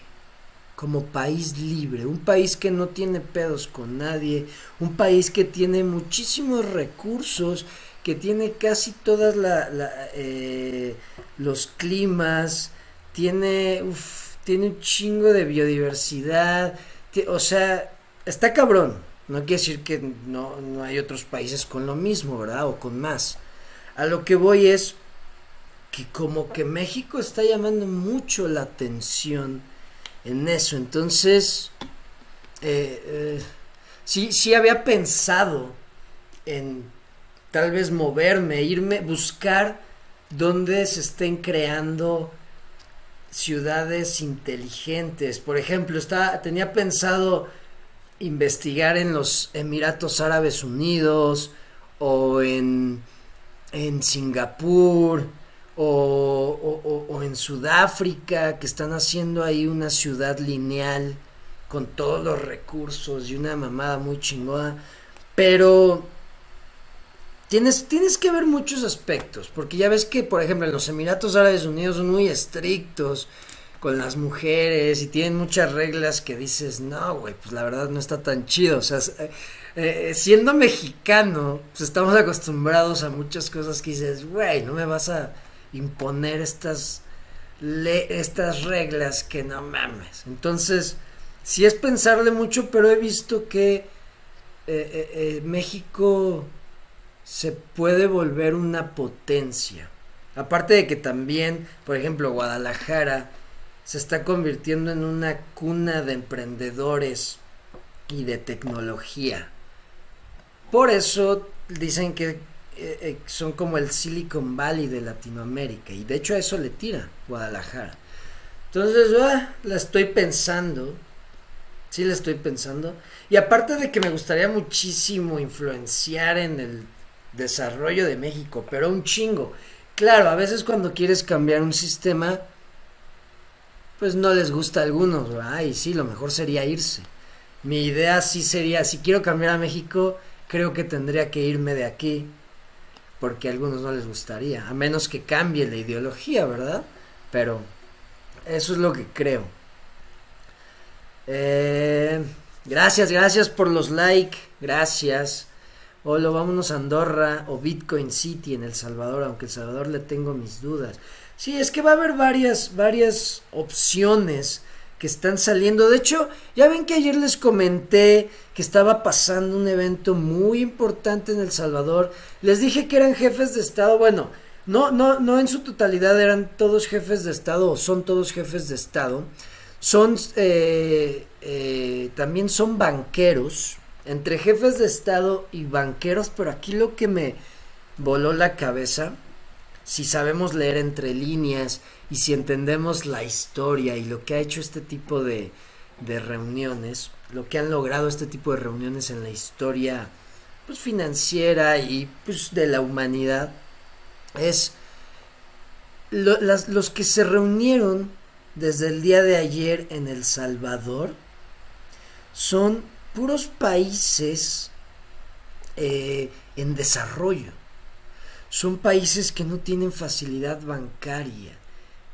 Speaker 1: como país libre, un país que no tiene pedos con nadie, un país que tiene muchísimos recursos, que tiene casi todas la, eh, los climas, tiene, tiene un chingo de biodiversidad, o sea, está cabrón. No quiere decir que no, no hay otros países con lo mismo, ¿verdad? O con más. A lo que voy es, que como que México está llamando mucho la atención en eso. Entonces, eh, eh, sí, sí había pensado en tal vez moverme, irme, buscar dónde se estén creando ciudades inteligentes. Por ejemplo, estaba, tenía pensado investigar en los Emiratos Árabes Unidos o en, en Singapur o, o, en Sudáfrica, que están haciendo ahí una ciudad lineal con todos los recursos y una mamada muy chingona. Pero tienes, tienes que ver muchos aspectos, porque ya ves que, por ejemplo, en los Emiratos Árabes Unidos son muy estrictos con las mujeres y tienen muchas reglas que dices, no, güey, pues la verdad no está tan chido. O sea, eh, eh, siendo mexicano, pues estamos acostumbrados a muchas cosas que dices, güey, no me vas a imponer estas, estas reglas que no mames. Entonces, sí es pensarle mucho, pero he visto que eh, México se puede volver una potencia. Aparte de que también, por ejemplo, Guadalajara se está convirtiendo en una cuna de emprendedores y de tecnología. Por eso dicen que eh, eh, son como el Silicon Valley de Latinoamérica y de hecho a eso le tira Guadalajara. Entonces, ah, la estoy pensando, sí la estoy pensando. Y aparte de que me gustaría muchísimo influenciar en el desarrollo de México, pero un chingo. Claro, a veces cuando quieres cambiar un sistema, pues no les gusta a algunos, ay, sí, lo mejor sería irse. Mi idea sí sería, si quiero cambiar a México, creo que tendría que irme de aquí porque a algunos no les gustaría, a menos que cambie la ideología, ¿verdad? Pero eso es lo que creo. Eh, gracias, gracias por los like, gracias. Hola, vámonos a Andorra o Bitcoin City en El Salvador, aunque El Salvador le tengo mis dudas. Sí, es que va a haber varias, varias opciones que están saliendo. De hecho, ya ven que ayer les comenté que estaba pasando un evento muy importante en El Salvador. Les dije que eran jefes de Estado. Bueno, no, no, no en su totalidad eran todos jefes de Estado o son todos jefes de Estado. Son eh, eh, también son banqueros, entre jefes de Estado y banqueros, pero aquí lo que me voló la cabeza, si sabemos leer entre líneas y si entendemos la historia y lo que ha hecho este tipo de, reuniones, lo que han logrado este tipo de reuniones en la historia pues, financiera y pues, de la humanidad, es los que se reunieron desde el día de ayer en El Salvador son puros países eh, en desarrollo. Son países que no tienen facilidad bancaria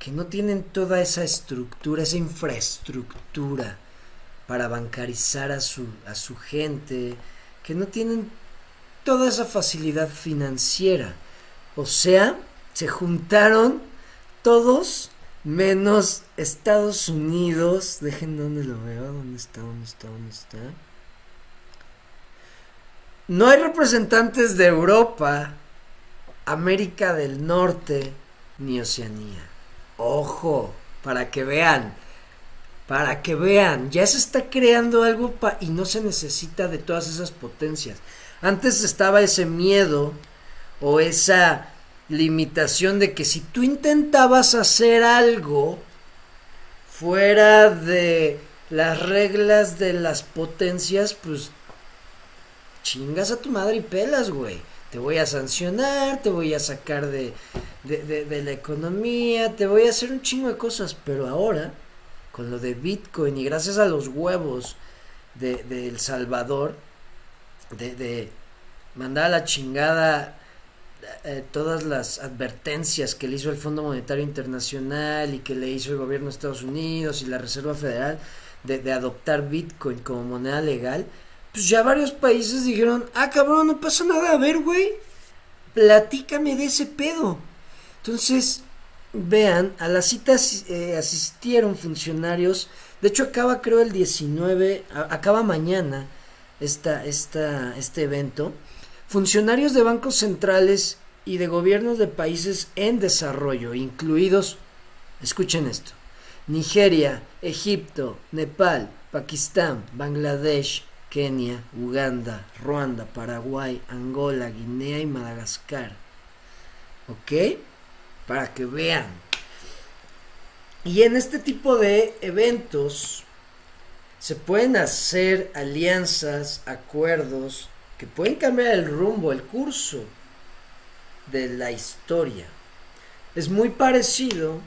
Speaker 1: que no tienen toda esa estructura, esa infraestructura para bancarizar a su, a su gente, que no tienen toda esa facilidad financiera. O sea, se juntaron todos menos Estados Unidos. Dejen dónde lo veo, dónde está, dónde está, dónde está. No hay representantes de Europa, América del Norte ni Oceanía. Ojo, para que vean, para que vean, ya se está creando algo y no se necesita de todas esas potencias. Antes estaba ese miedo o esa limitación de que si tú intentabas hacer algo fuera de las reglas de las potencias, pues chingas a tu madre y pelas, güey. Te voy a sancionar, te voy a sacar de, de, la economía, te voy a hacer un chingo de cosas, pero ahora, con lo de Bitcoin y gracias a los huevos de, El Salvador, de, mandar a la chingada eh, todas las advertencias que le hizo el Fondo Monetario Internacional y que le hizo el gobierno de Estados Unidos y la Reserva Federal de adoptar Bitcoin como moneda legal, pues ya varios países dijeron, ah, cabrón, no pasa nada, a ver, güey, platícame de ese pedo. Entonces, vean, a la cita eh, asistieron funcionarios, de hecho acaba creo el 19, acaba mañana esta, esta, este evento, funcionarios de bancos centrales y de gobiernos de países en desarrollo, incluidos, escuchen esto, Nigeria, Egipto, Nepal, Pakistán, Bangladesh, Kenia, Uganda, Ruanda, Paraguay, Angola, Guinea y Madagascar. ¿Ok? Para que vean. Y en este tipo de eventos se pueden hacer alianzas, acuerdos que pueden cambiar el rumbo, el curso de la historia. es muy parecido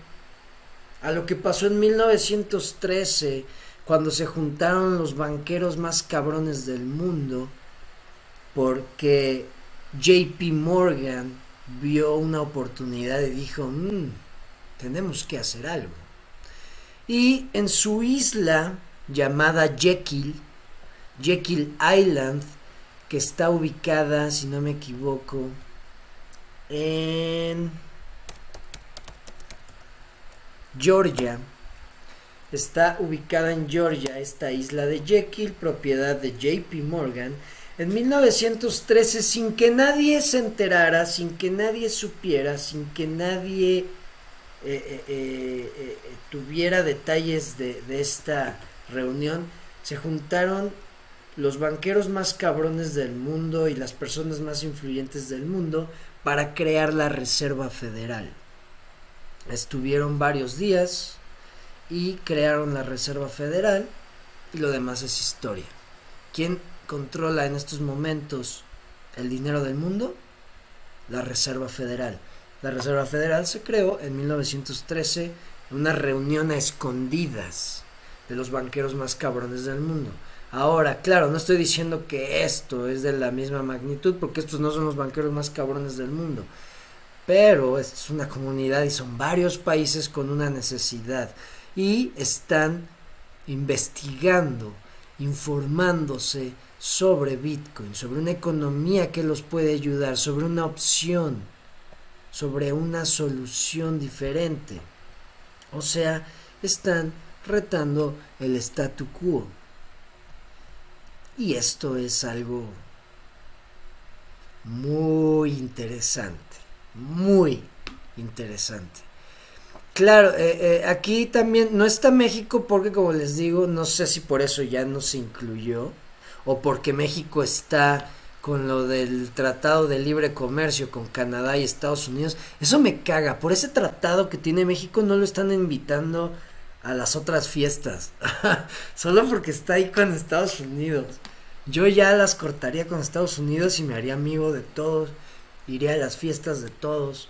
Speaker 1: a lo que pasó en 1913 cuando se juntaron los banqueros más cabrones del mundo porque JP Morgan vio una oportunidad y dijo, mm, tenemos que hacer algo. Y en su isla llamada Jekyll, Jekyll Island, que está ubicada, si no me equivoco, en Georgia. Está ubicada en Georgia esta isla de Jekyll, propiedad de JP Morgan. En 1913, sin que nadie se enterara, sin que nadie supiera, sin que nadie eh, eh, eh, tuviera detalles de, de esta reunión, se juntaron los banqueros más cabrones del mundo y las personas más influyentes del mundo para crear la Reserva Federal. Estuvieron varios días y crearon la Reserva Federal y lo demás es historia. ¿Quién controla en estos momentos el dinero del mundo? La Reserva Federal. La Reserva Federal se creó en 1913 en una reunión a escondidas de los banqueros más cabrones del mundo. Ahora, claro, no estoy diciendo que esto es de la misma magnitud, porque estos no son los banqueros más cabrones del mundo. Pero es una comunidad y son varios países con una necesidad. Y están investigando, informándose sobre Bitcoin, sobre una economía que los puede ayudar, sobre una opción, sobre una solución diferente. O sea, están retando el statu quo. Y esto es algo muy interesante, muy interesante. Claro, eh, eh, aquí también no está México porque como les digo, no sé si por eso ya no se incluyó o porque México está con lo del tratado de libre comercio con Canadá y Estados Unidos. Eso me caga. Por ese tratado que tiene México no lo están invitando a las otras fiestas. Solo porque está ahí con Estados Unidos. Yo ya las cortaría con Estados Unidos y me haría amigo de todos. Iría a las fiestas de todos.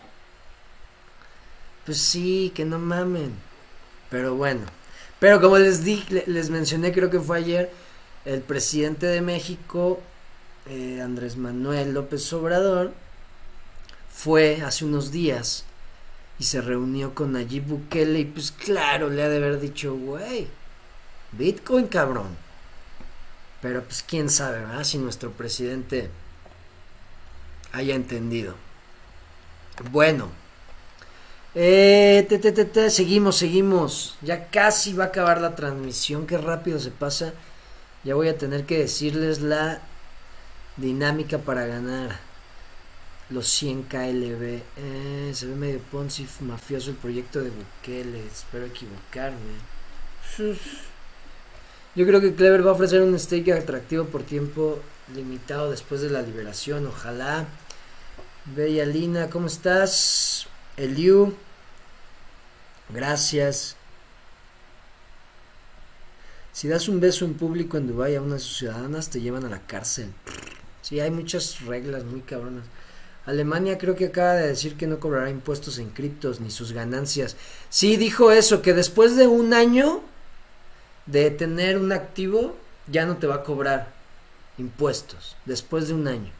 Speaker 1: Pues sí, que no mamen. Pero bueno. Pero como les di, les mencioné, creo que fue ayer, el presidente de México, eh, Andrés Manuel López Obrador, fue hace unos días y se reunió con Nayib Bukele y pues claro, le ha de haber dicho, güey, Bitcoin cabrón. Pero pues quién sabe, ¿verdad? Si nuestro presidente haya entendido. Bueno. Eh, te, te, te, seguimos, seguimos. Ya casi va a acabar la transmisión. Qué rápido se pasa. Ya voy a tener que decirles la dinámica para ganar los 100 KLB. Eh, se ve medio Ponzi mafioso el proyecto de Bukele. Espero equivocarme. Yo creo que Clever va a ofrecer un stake atractivo por tiempo limitado después de la liberación. Ojalá. Bella Lina, ¿cómo estás? Eliu. Gracias. Si das un beso en público en Dubái a unas ciudadanas, te llevan a la cárcel. Sí, hay muchas reglas muy cabronas. Alemania creo que acaba de decir que no cobrará impuestos en criptos ni sus ganancias. Sí, dijo eso, que después de un año de tener un activo, ya no te va a cobrar impuestos. Después de un año.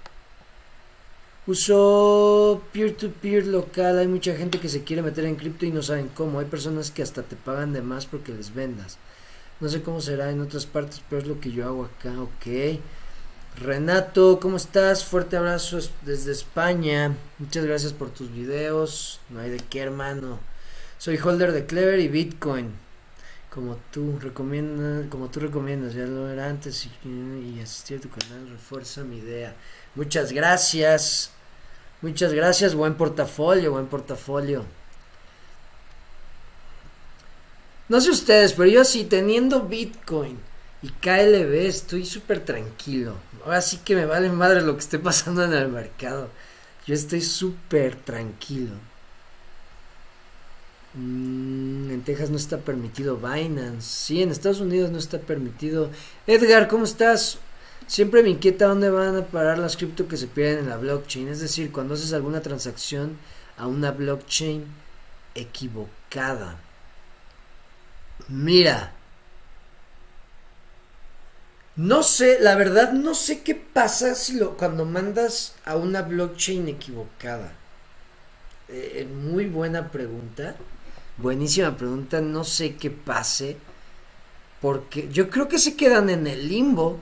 Speaker 1: Uso peer-to-peer local. Hay mucha gente que se quiere meter en cripto y no saben cómo. Hay personas que hasta te pagan de más porque les vendas. No sé cómo será en otras partes, pero es lo que yo hago acá. Ok. Renato, ¿cómo estás? Fuerte abrazo desde España. Muchas gracias por tus videos. No hay de qué, hermano. Soy holder de Clever y Bitcoin. Como tú recomiendas, como tú recomiendas, ya lo era antes y, y asistir a tu canal refuerza mi idea. Muchas gracias. Muchas gracias, buen portafolio, buen portafolio. No sé ustedes, pero yo sí, teniendo Bitcoin y KLB, estoy súper tranquilo. Ahora sí que me vale madre lo que esté pasando en el mercado. Yo estoy súper tranquilo. Mm, en Texas no está permitido Binance. Sí, en Estados Unidos no está permitido. Edgar, ¿cómo estás? Siempre me inquieta dónde van a parar las cripto que se pierden en la blockchain. Es decir, cuando haces alguna transacción a una blockchain equivocada. Mira. No sé, la verdad no sé qué pasa cuando mandas a una blockchain equivocada. Eh, muy buena pregunta. Buenísima pregunta. No sé qué pase. Porque yo creo que se quedan en el limbo.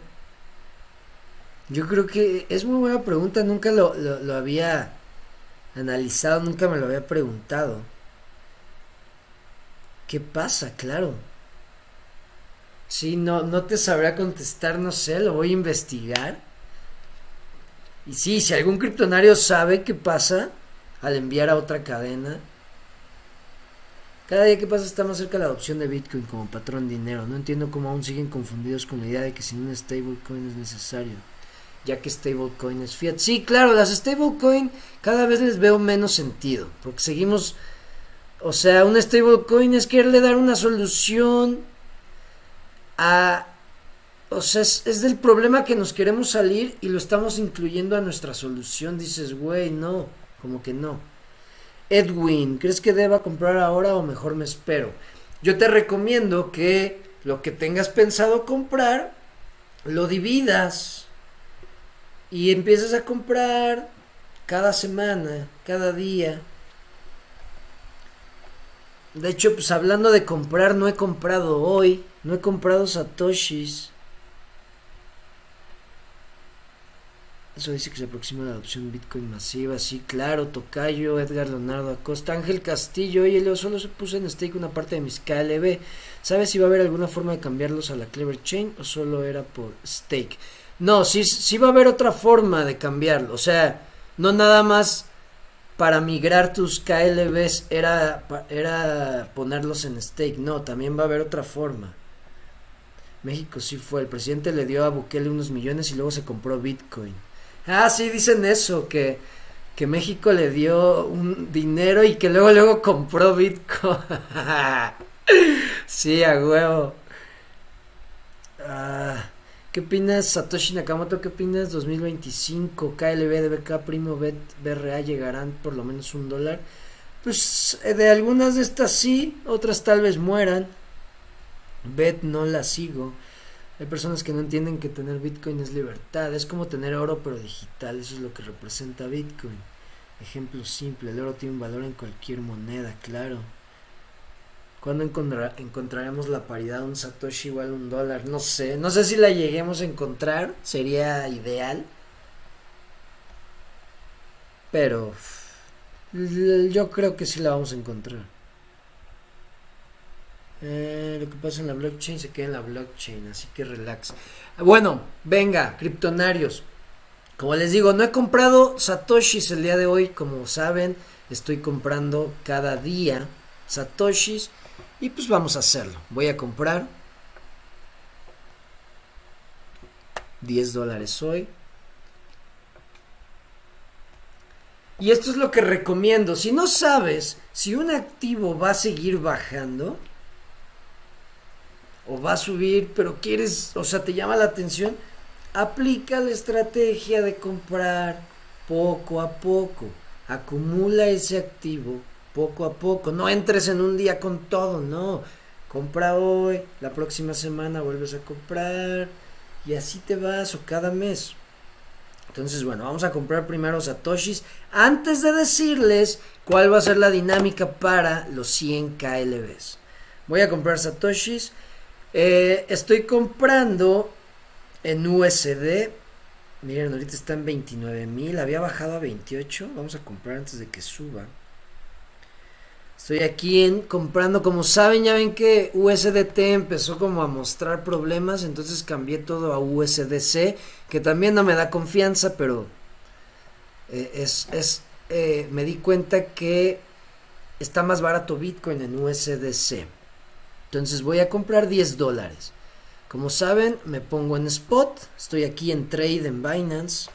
Speaker 1: Yo creo que es muy buena pregunta. Nunca lo, había analizado, nunca me lo había preguntado. ¿Qué pasa? Claro. Sí, no, no te sabría contestar, no sé, lo voy a investigar. Y sí, si algún criptonario sabe qué pasa al enviar a otra cadena, cada día que pasa está más cerca la adopción de Bitcoin como patrón de dinero. No entiendo cómo aún siguen confundidos con la idea de que sin un stablecoin es necesario, ya que stablecoin es fiat. Sí, claro, las stablecoin cada vez les veo menos sentido, porque seguimos o sea, un stablecoin es quererle dar una solución a... O sea, es, del problema que nos queremos salir y lo estamos incluyendo a nuestra solución. Dices, güey, no, como que no. Edwin, ¿crees que deba comprar ahora o mejor me espero? Yo te recomiendo que lo que tengas pensado comprar, lo dividas y empieces a comprar cada semana, cada día de hecho, pues hablando de comprar, no he comprado hoy. No he comprado satoshis. Eso dice que se aproxima la adopción Bitcoin masiva. Sí, claro. Tocayo, Edgar Leonardo Acosta, Ángel Castillo. Oye, Leo, solo se puse en stake una parte de mis KLB. ¿Sabes si va a haber alguna forma de cambiarlos a la Clever Chain o solo era por stake? No, sí, va a haber otra forma de cambiarlo. O sea, no nada más para migrar tus KLBs era, era ponerlos en stake. No, también va a haber otra forma. México sí fue. El presidente le dio a Bukele unos millones y luego se compró Bitcoin. Ah, sí, dicen eso, que, que México le dio un dinero y que luego luego compró Bitcoin. sí, a huevo. Ah. ¿Qué opinas, Satoshi Nakamoto? ¿Qué opinas 2025? KLB, DBK, Primo, Bet, BRA llegarán por lo menos un dólar. Pues eh, de algunas de estas sí, otras tal vez mueran. Bet no la sigo. Hay personas que no entienden que tener Bitcoin es libertad. Es como tener oro pero digital. Eso es lo que representa Bitcoin. Ejemplo simple, el oro tiene un valor en cualquier moneda, claro. ¿Cuándo encontraremos la paridad un Satoshi igual a un dólar? No sé, no sé si la lleguemos a encontrar, sería ideal. Pero yo creo que sí la vamos a encontrar. Eh, lo que pasa en la blockchain se queda en la blockchain, así que relax. Bueno, venga, criptonarios. Como les digo, no he comprado satoshis el día de hoy, como saben, estoy comprando cada día satoshis y pues vamos a hacerlo. Voy a comprar 10 dólares hoy. Y esto es lo que recomiendo. Si no sabes si un activo va a seguir bajando o va a subir, pero quieres, o sea, te llama la atención, aplica la estrategia de comprar poco a poco. Acumula ese activo poco a poco. No entres en un día con todo, no. Compra hoy, la próxima semana vuelves a comprar y así te vas o cada mes. Entonces, bueno, vamos a comprar primero satoshis antes de decirles cuál va a ser la dinámica para los 100 KLBs. Voy a comprar satoshis. Eh, estoy comprando en USD. Miren, ahorita está en 29 mil. Había bajado a 28. Vamos a comprar antes de que suba. Estoy aquí en, comprando, como saben, ya ven que USDT empezó como a mostrar problemas, entonces cambié todo a USDC, que también no me da confianza, pero eh, es, es eh, me di cuenta que está más barato Bitcoin en USDC. Entonces voy a comprar 10 dólares. Como saben, me pongo en spot, estoy aquí en trade en Binance,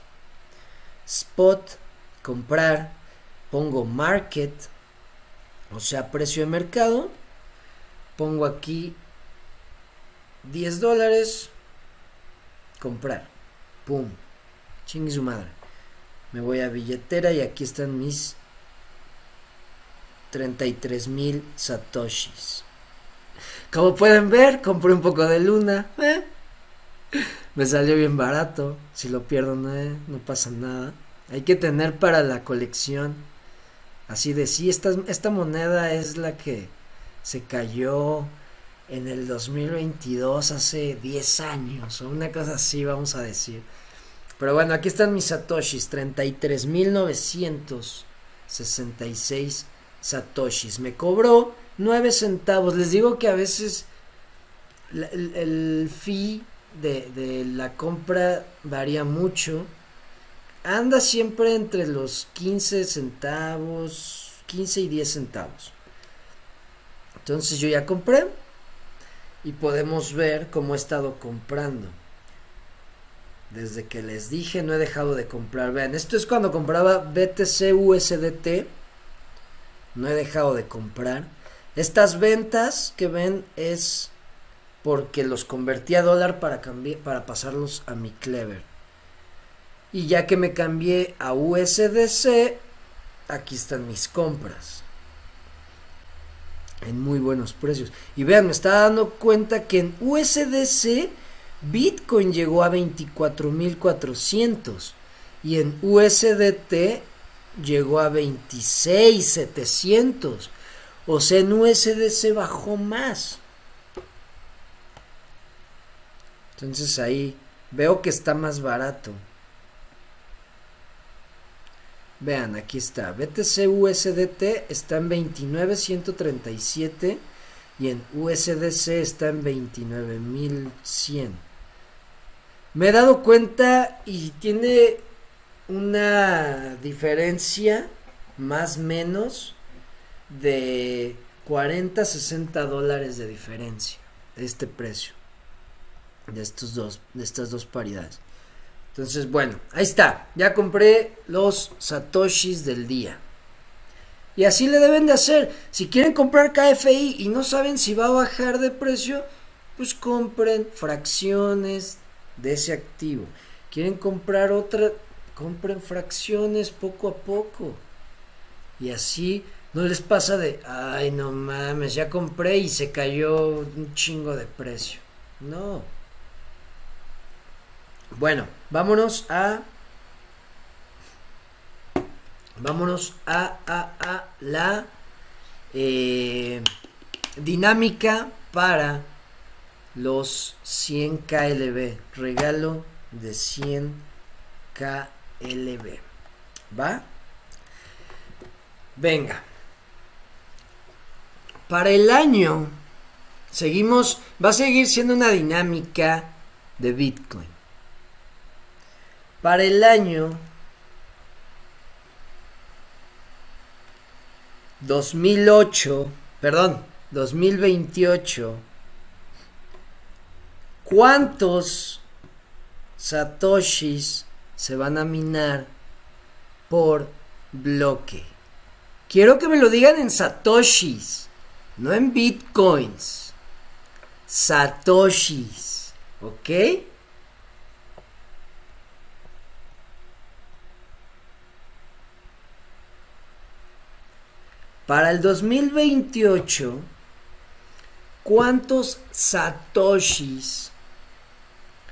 Speaker 1: spot, comprar, pongo market, o sea, precio de mercado. Pongo aquí 10 dólares. Comprar. Pum. Chingue su madre. Me voy a billetera y aquí están mis 33 mil satoshis. Como pueden ver, compré un poco de luna. Eh. Me salió bien barato. Si lo pierdo, eh, no pasa nada. Hay que tener para la colección. Así de sí, esta, esta moneda es la que se cayó en el 2022, hace 10 años, o una cosa así, vamos a decir. Pero bueno, aquí están mis satoshis, 33.966 satoshis. Me cobró 9 centavos. Les digo que a veces el, fee de la compra varía mucho. Anda siempre entre los 15 centavos, 15 y 10 centavos. Entonces yo ya compré y podemos ver cómo he estado comprando. Desde que les dije no he dejado de comprar. Vean, esto es cuando compraba BTC USDT. No he dejado de comprar. Estas ventas que ven es porque los convertí a dólar para, para pasarlos a mi Clever. Y ya que me cambié a USDC, aquí están mis compras en muy buenos precios. Y vean, me está dando cuenta que en USDC Bitcoin llegó a 24.400 y en USDT llegó a 26.700. O sea, en USDC bajó más. Entonces ahí veo que está más barato. Vean, aquí está. BTC USDT está en 29.137 y en USDC está en 29.100. Me he dado cuenta y tiene una diferencia más menos de 40 60 dólares de diferencia este precio de estos dos de estas dos paridades. Entonces, bueno, ahí está. Ya compré los satoshis del día. Y así le deben de hacer. Si quieren comprar KFI y no saben si va a bajar de precio, pues compren fracciones de ese activo. Quieren comprar otra, compren fracciones poco a poco. Y así no les pasa de, ay, no mames, ya compré y se cayó un chingo de precio. No. Bueno, vámonos a. Vámonos a, a, la eh, dinámica para los 100 KLB. Regalo de 100 KLB. ¿Va? Venga. Para el año, seguimos, va a seguir siendo una dinámica de Bitcoin. Para el año 2008, perdón, 2028, ¿cuántos satoshis se van a minar por bloque? Quiero que me lo digan en satoshis, no en bitcoins. Satoshis, ¿ok? Para el 2028, ¿cuántos satoshis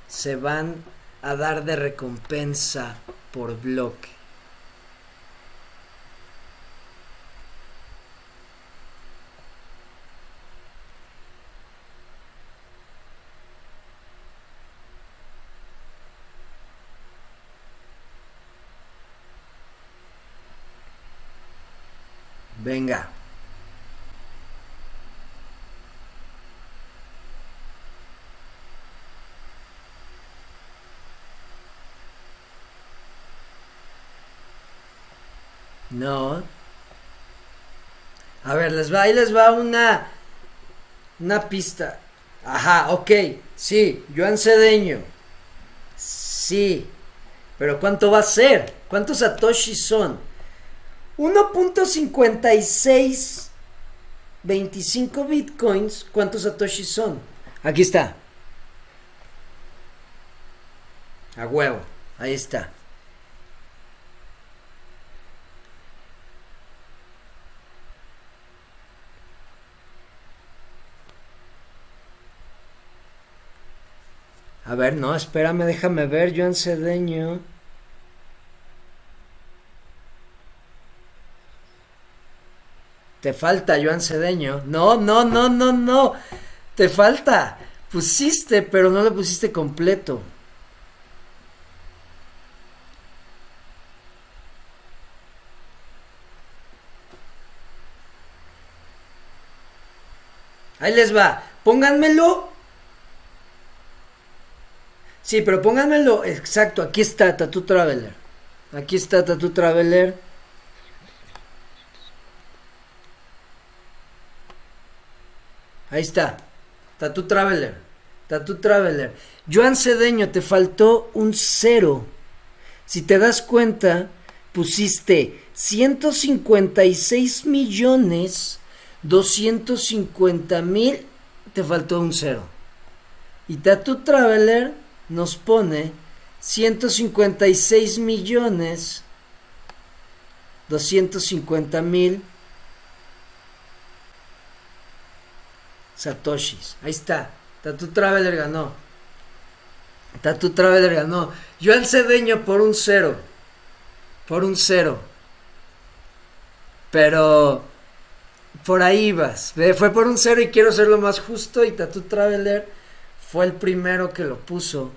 Speaker 1: se van a dar de recompensa por bloque? Venga. No. A ver, les va, ahí les va una una pista. Ajá, ok. Sí, Joan Cedeño. Sí. Pero ¿cuánto va a ser? ¿Cuántos Satoshi son? 1.56 25 bitcoins, ¿cuántos satoshis son? Aquí está. A huevo, ahí está. A ver, no, espérame, déjame ver, Joan Cedeño. Te falta, Joan Cedeño. No, no, no, no, no. Te falta. Pusiste, pero no lo pusiste completo. Ahí les va. Pónganmelo. Sí, pero pónganmelo. Exacto, aquí está Tattoo Traveler. Aquí está Tattoo Traveler. Ahí está. Tattoo Traveler. Tattoo Traveler. Joan Cedeño, te faltó un cero. Si te das cuenta, pusiste 156 millones 250 mil. Te faltó un cero. Y Tattoo Traveler nos pone 156 millones 250 mil Satoshis. Ahí está. Tattoo Traveler ganó. Tattoo Traveler ganó. Joan Cedeño por un cero. Por un cero. Pero por ahí vas. Fue por un cero y quiero ser lo más justo. Y Tattoo Traveler fue el primero que lo puso.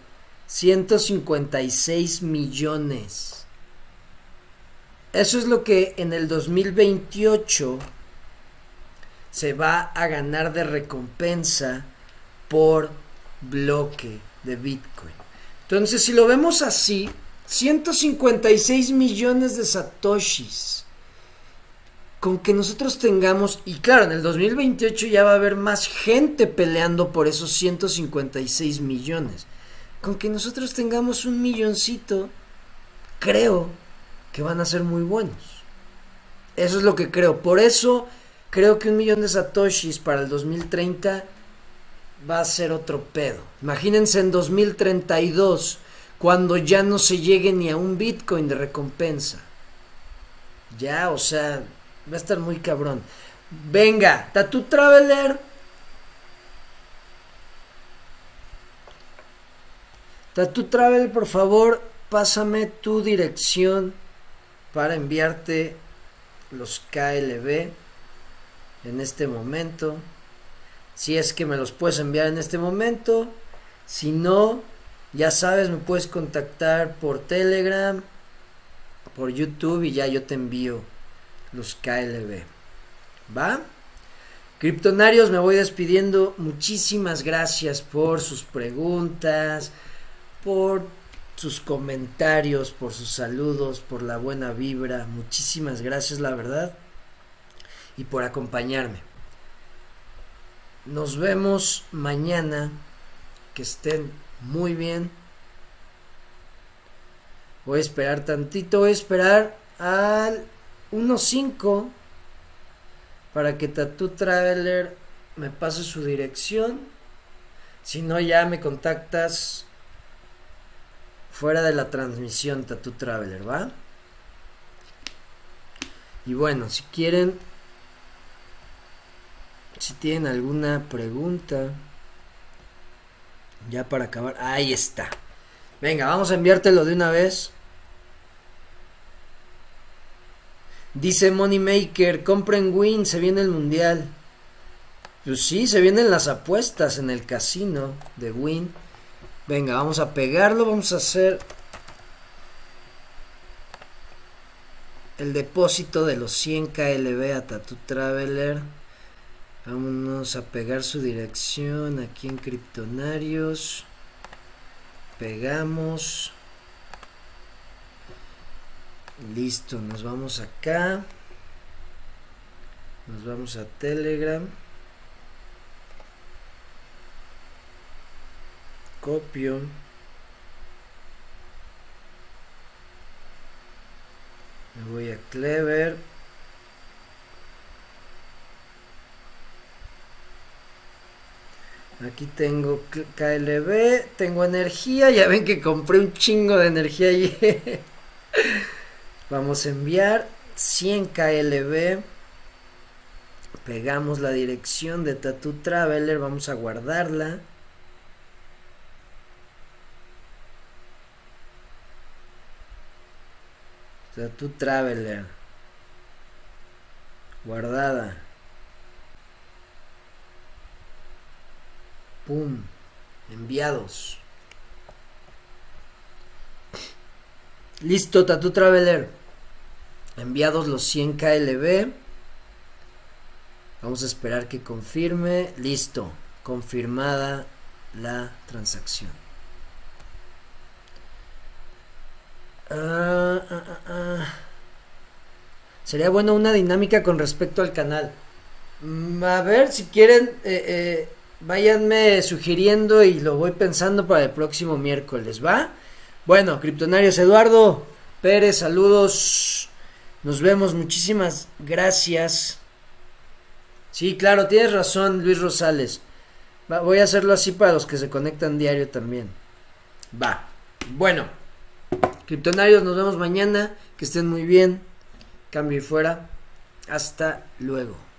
Speaker 1: 156 millones. Eso es lo que en el 2028 se va a ganar de recompensa por bloque de Bitcoin. Entonces, si lo vemos así, 156 millones de satoshis. Con que nosotros tengamos, y claro, en el 2028 ya va a haber más gente peleando por esos 156 millones. Con que nosotros tengamos un milloncito, creo que van a ser muy buenos. Eso es lo que creo. Por eso creo que un millón de satoshis para el 2030 va a ser otro pedo. Imagínense en 2032, cuando ya no se llegue ni a un Bitcoin de recompensa. Ya, o sea, va a estar muy cabrón. Venga, Tattoo Traveler. Tattoo Traveler, por favor, pásame tu dirección para enviarte los KLB en este momento. Si es que me los puedes enviar en este momento. Si no, ya sabes, me puedes contactar por Telegram, por YouTube y ya yo te envío los KLB. ¿Va? Criptonarios, me voy despidiendo. Muchísimas gracias por sus preguntas, por sus comentarios, por sus saludos, por la buena vibra. Muchísimas gracias, la verdad y por acompañarme. Nos vemos mañana. Que estén muy bien. Voy a esperar tantito. Voy a esperar al 1.5 para que Tattoo Traveler me pase su dirección. Si no, ya me contactas fuera de la transmisión Tattoo Traveler, ¿va? Y bueno, si quieren si tienen alguna pregunta, ya para acabar, ahí está. Venga, vamos a enviártelo de una vez. Dice Moneymaker, compren Win, se viene el mundial. Pues sí, se vienen las apuestas en el casino de Win. Venga, vamos a pegarlo, vamos a hacer el depósito de los 100 KLB a Tattoo Traveler. Vámonos a pegar su dirección aquí en Criptonarios. Pegamos. Listo, nos vamos acá. Nos vamos a Telegram. Copio. Me voy a Clever. Aquí tengo KLB, tengo energía, ya ven que compré un chingo de energía ayer. Vamos a enviar 100 KLB. Pegamos la dirección de Tattoo Traveler, vamos a guardarla. Tattoo Traveler. Guardada. Pum. Enviados. Listo, Tattoo Traveler. Enviados los 100 KLB. Vamos a esperar que confirme. Listo. Confirmada la transacción. Ah, ah, ah, Sería bueno una dinámica con respecto al canal. Mm, a ver, si quieren, eh, eh, váyanme sugiriendo y lo voy pensando para el próximo miércoles, ¿va? Bueno, Criptonarios Eduardo Pérez, saludos. Nos vemos, muchísimas gracias. Sí, claro, tienes razón, Luis Rosales. voy a hacerlo así para los que se conectan diario también. Va. Bueno, criptonarios, nos vemos mañana. Que estén muy bien. Cambio y fuera. Hasta luego.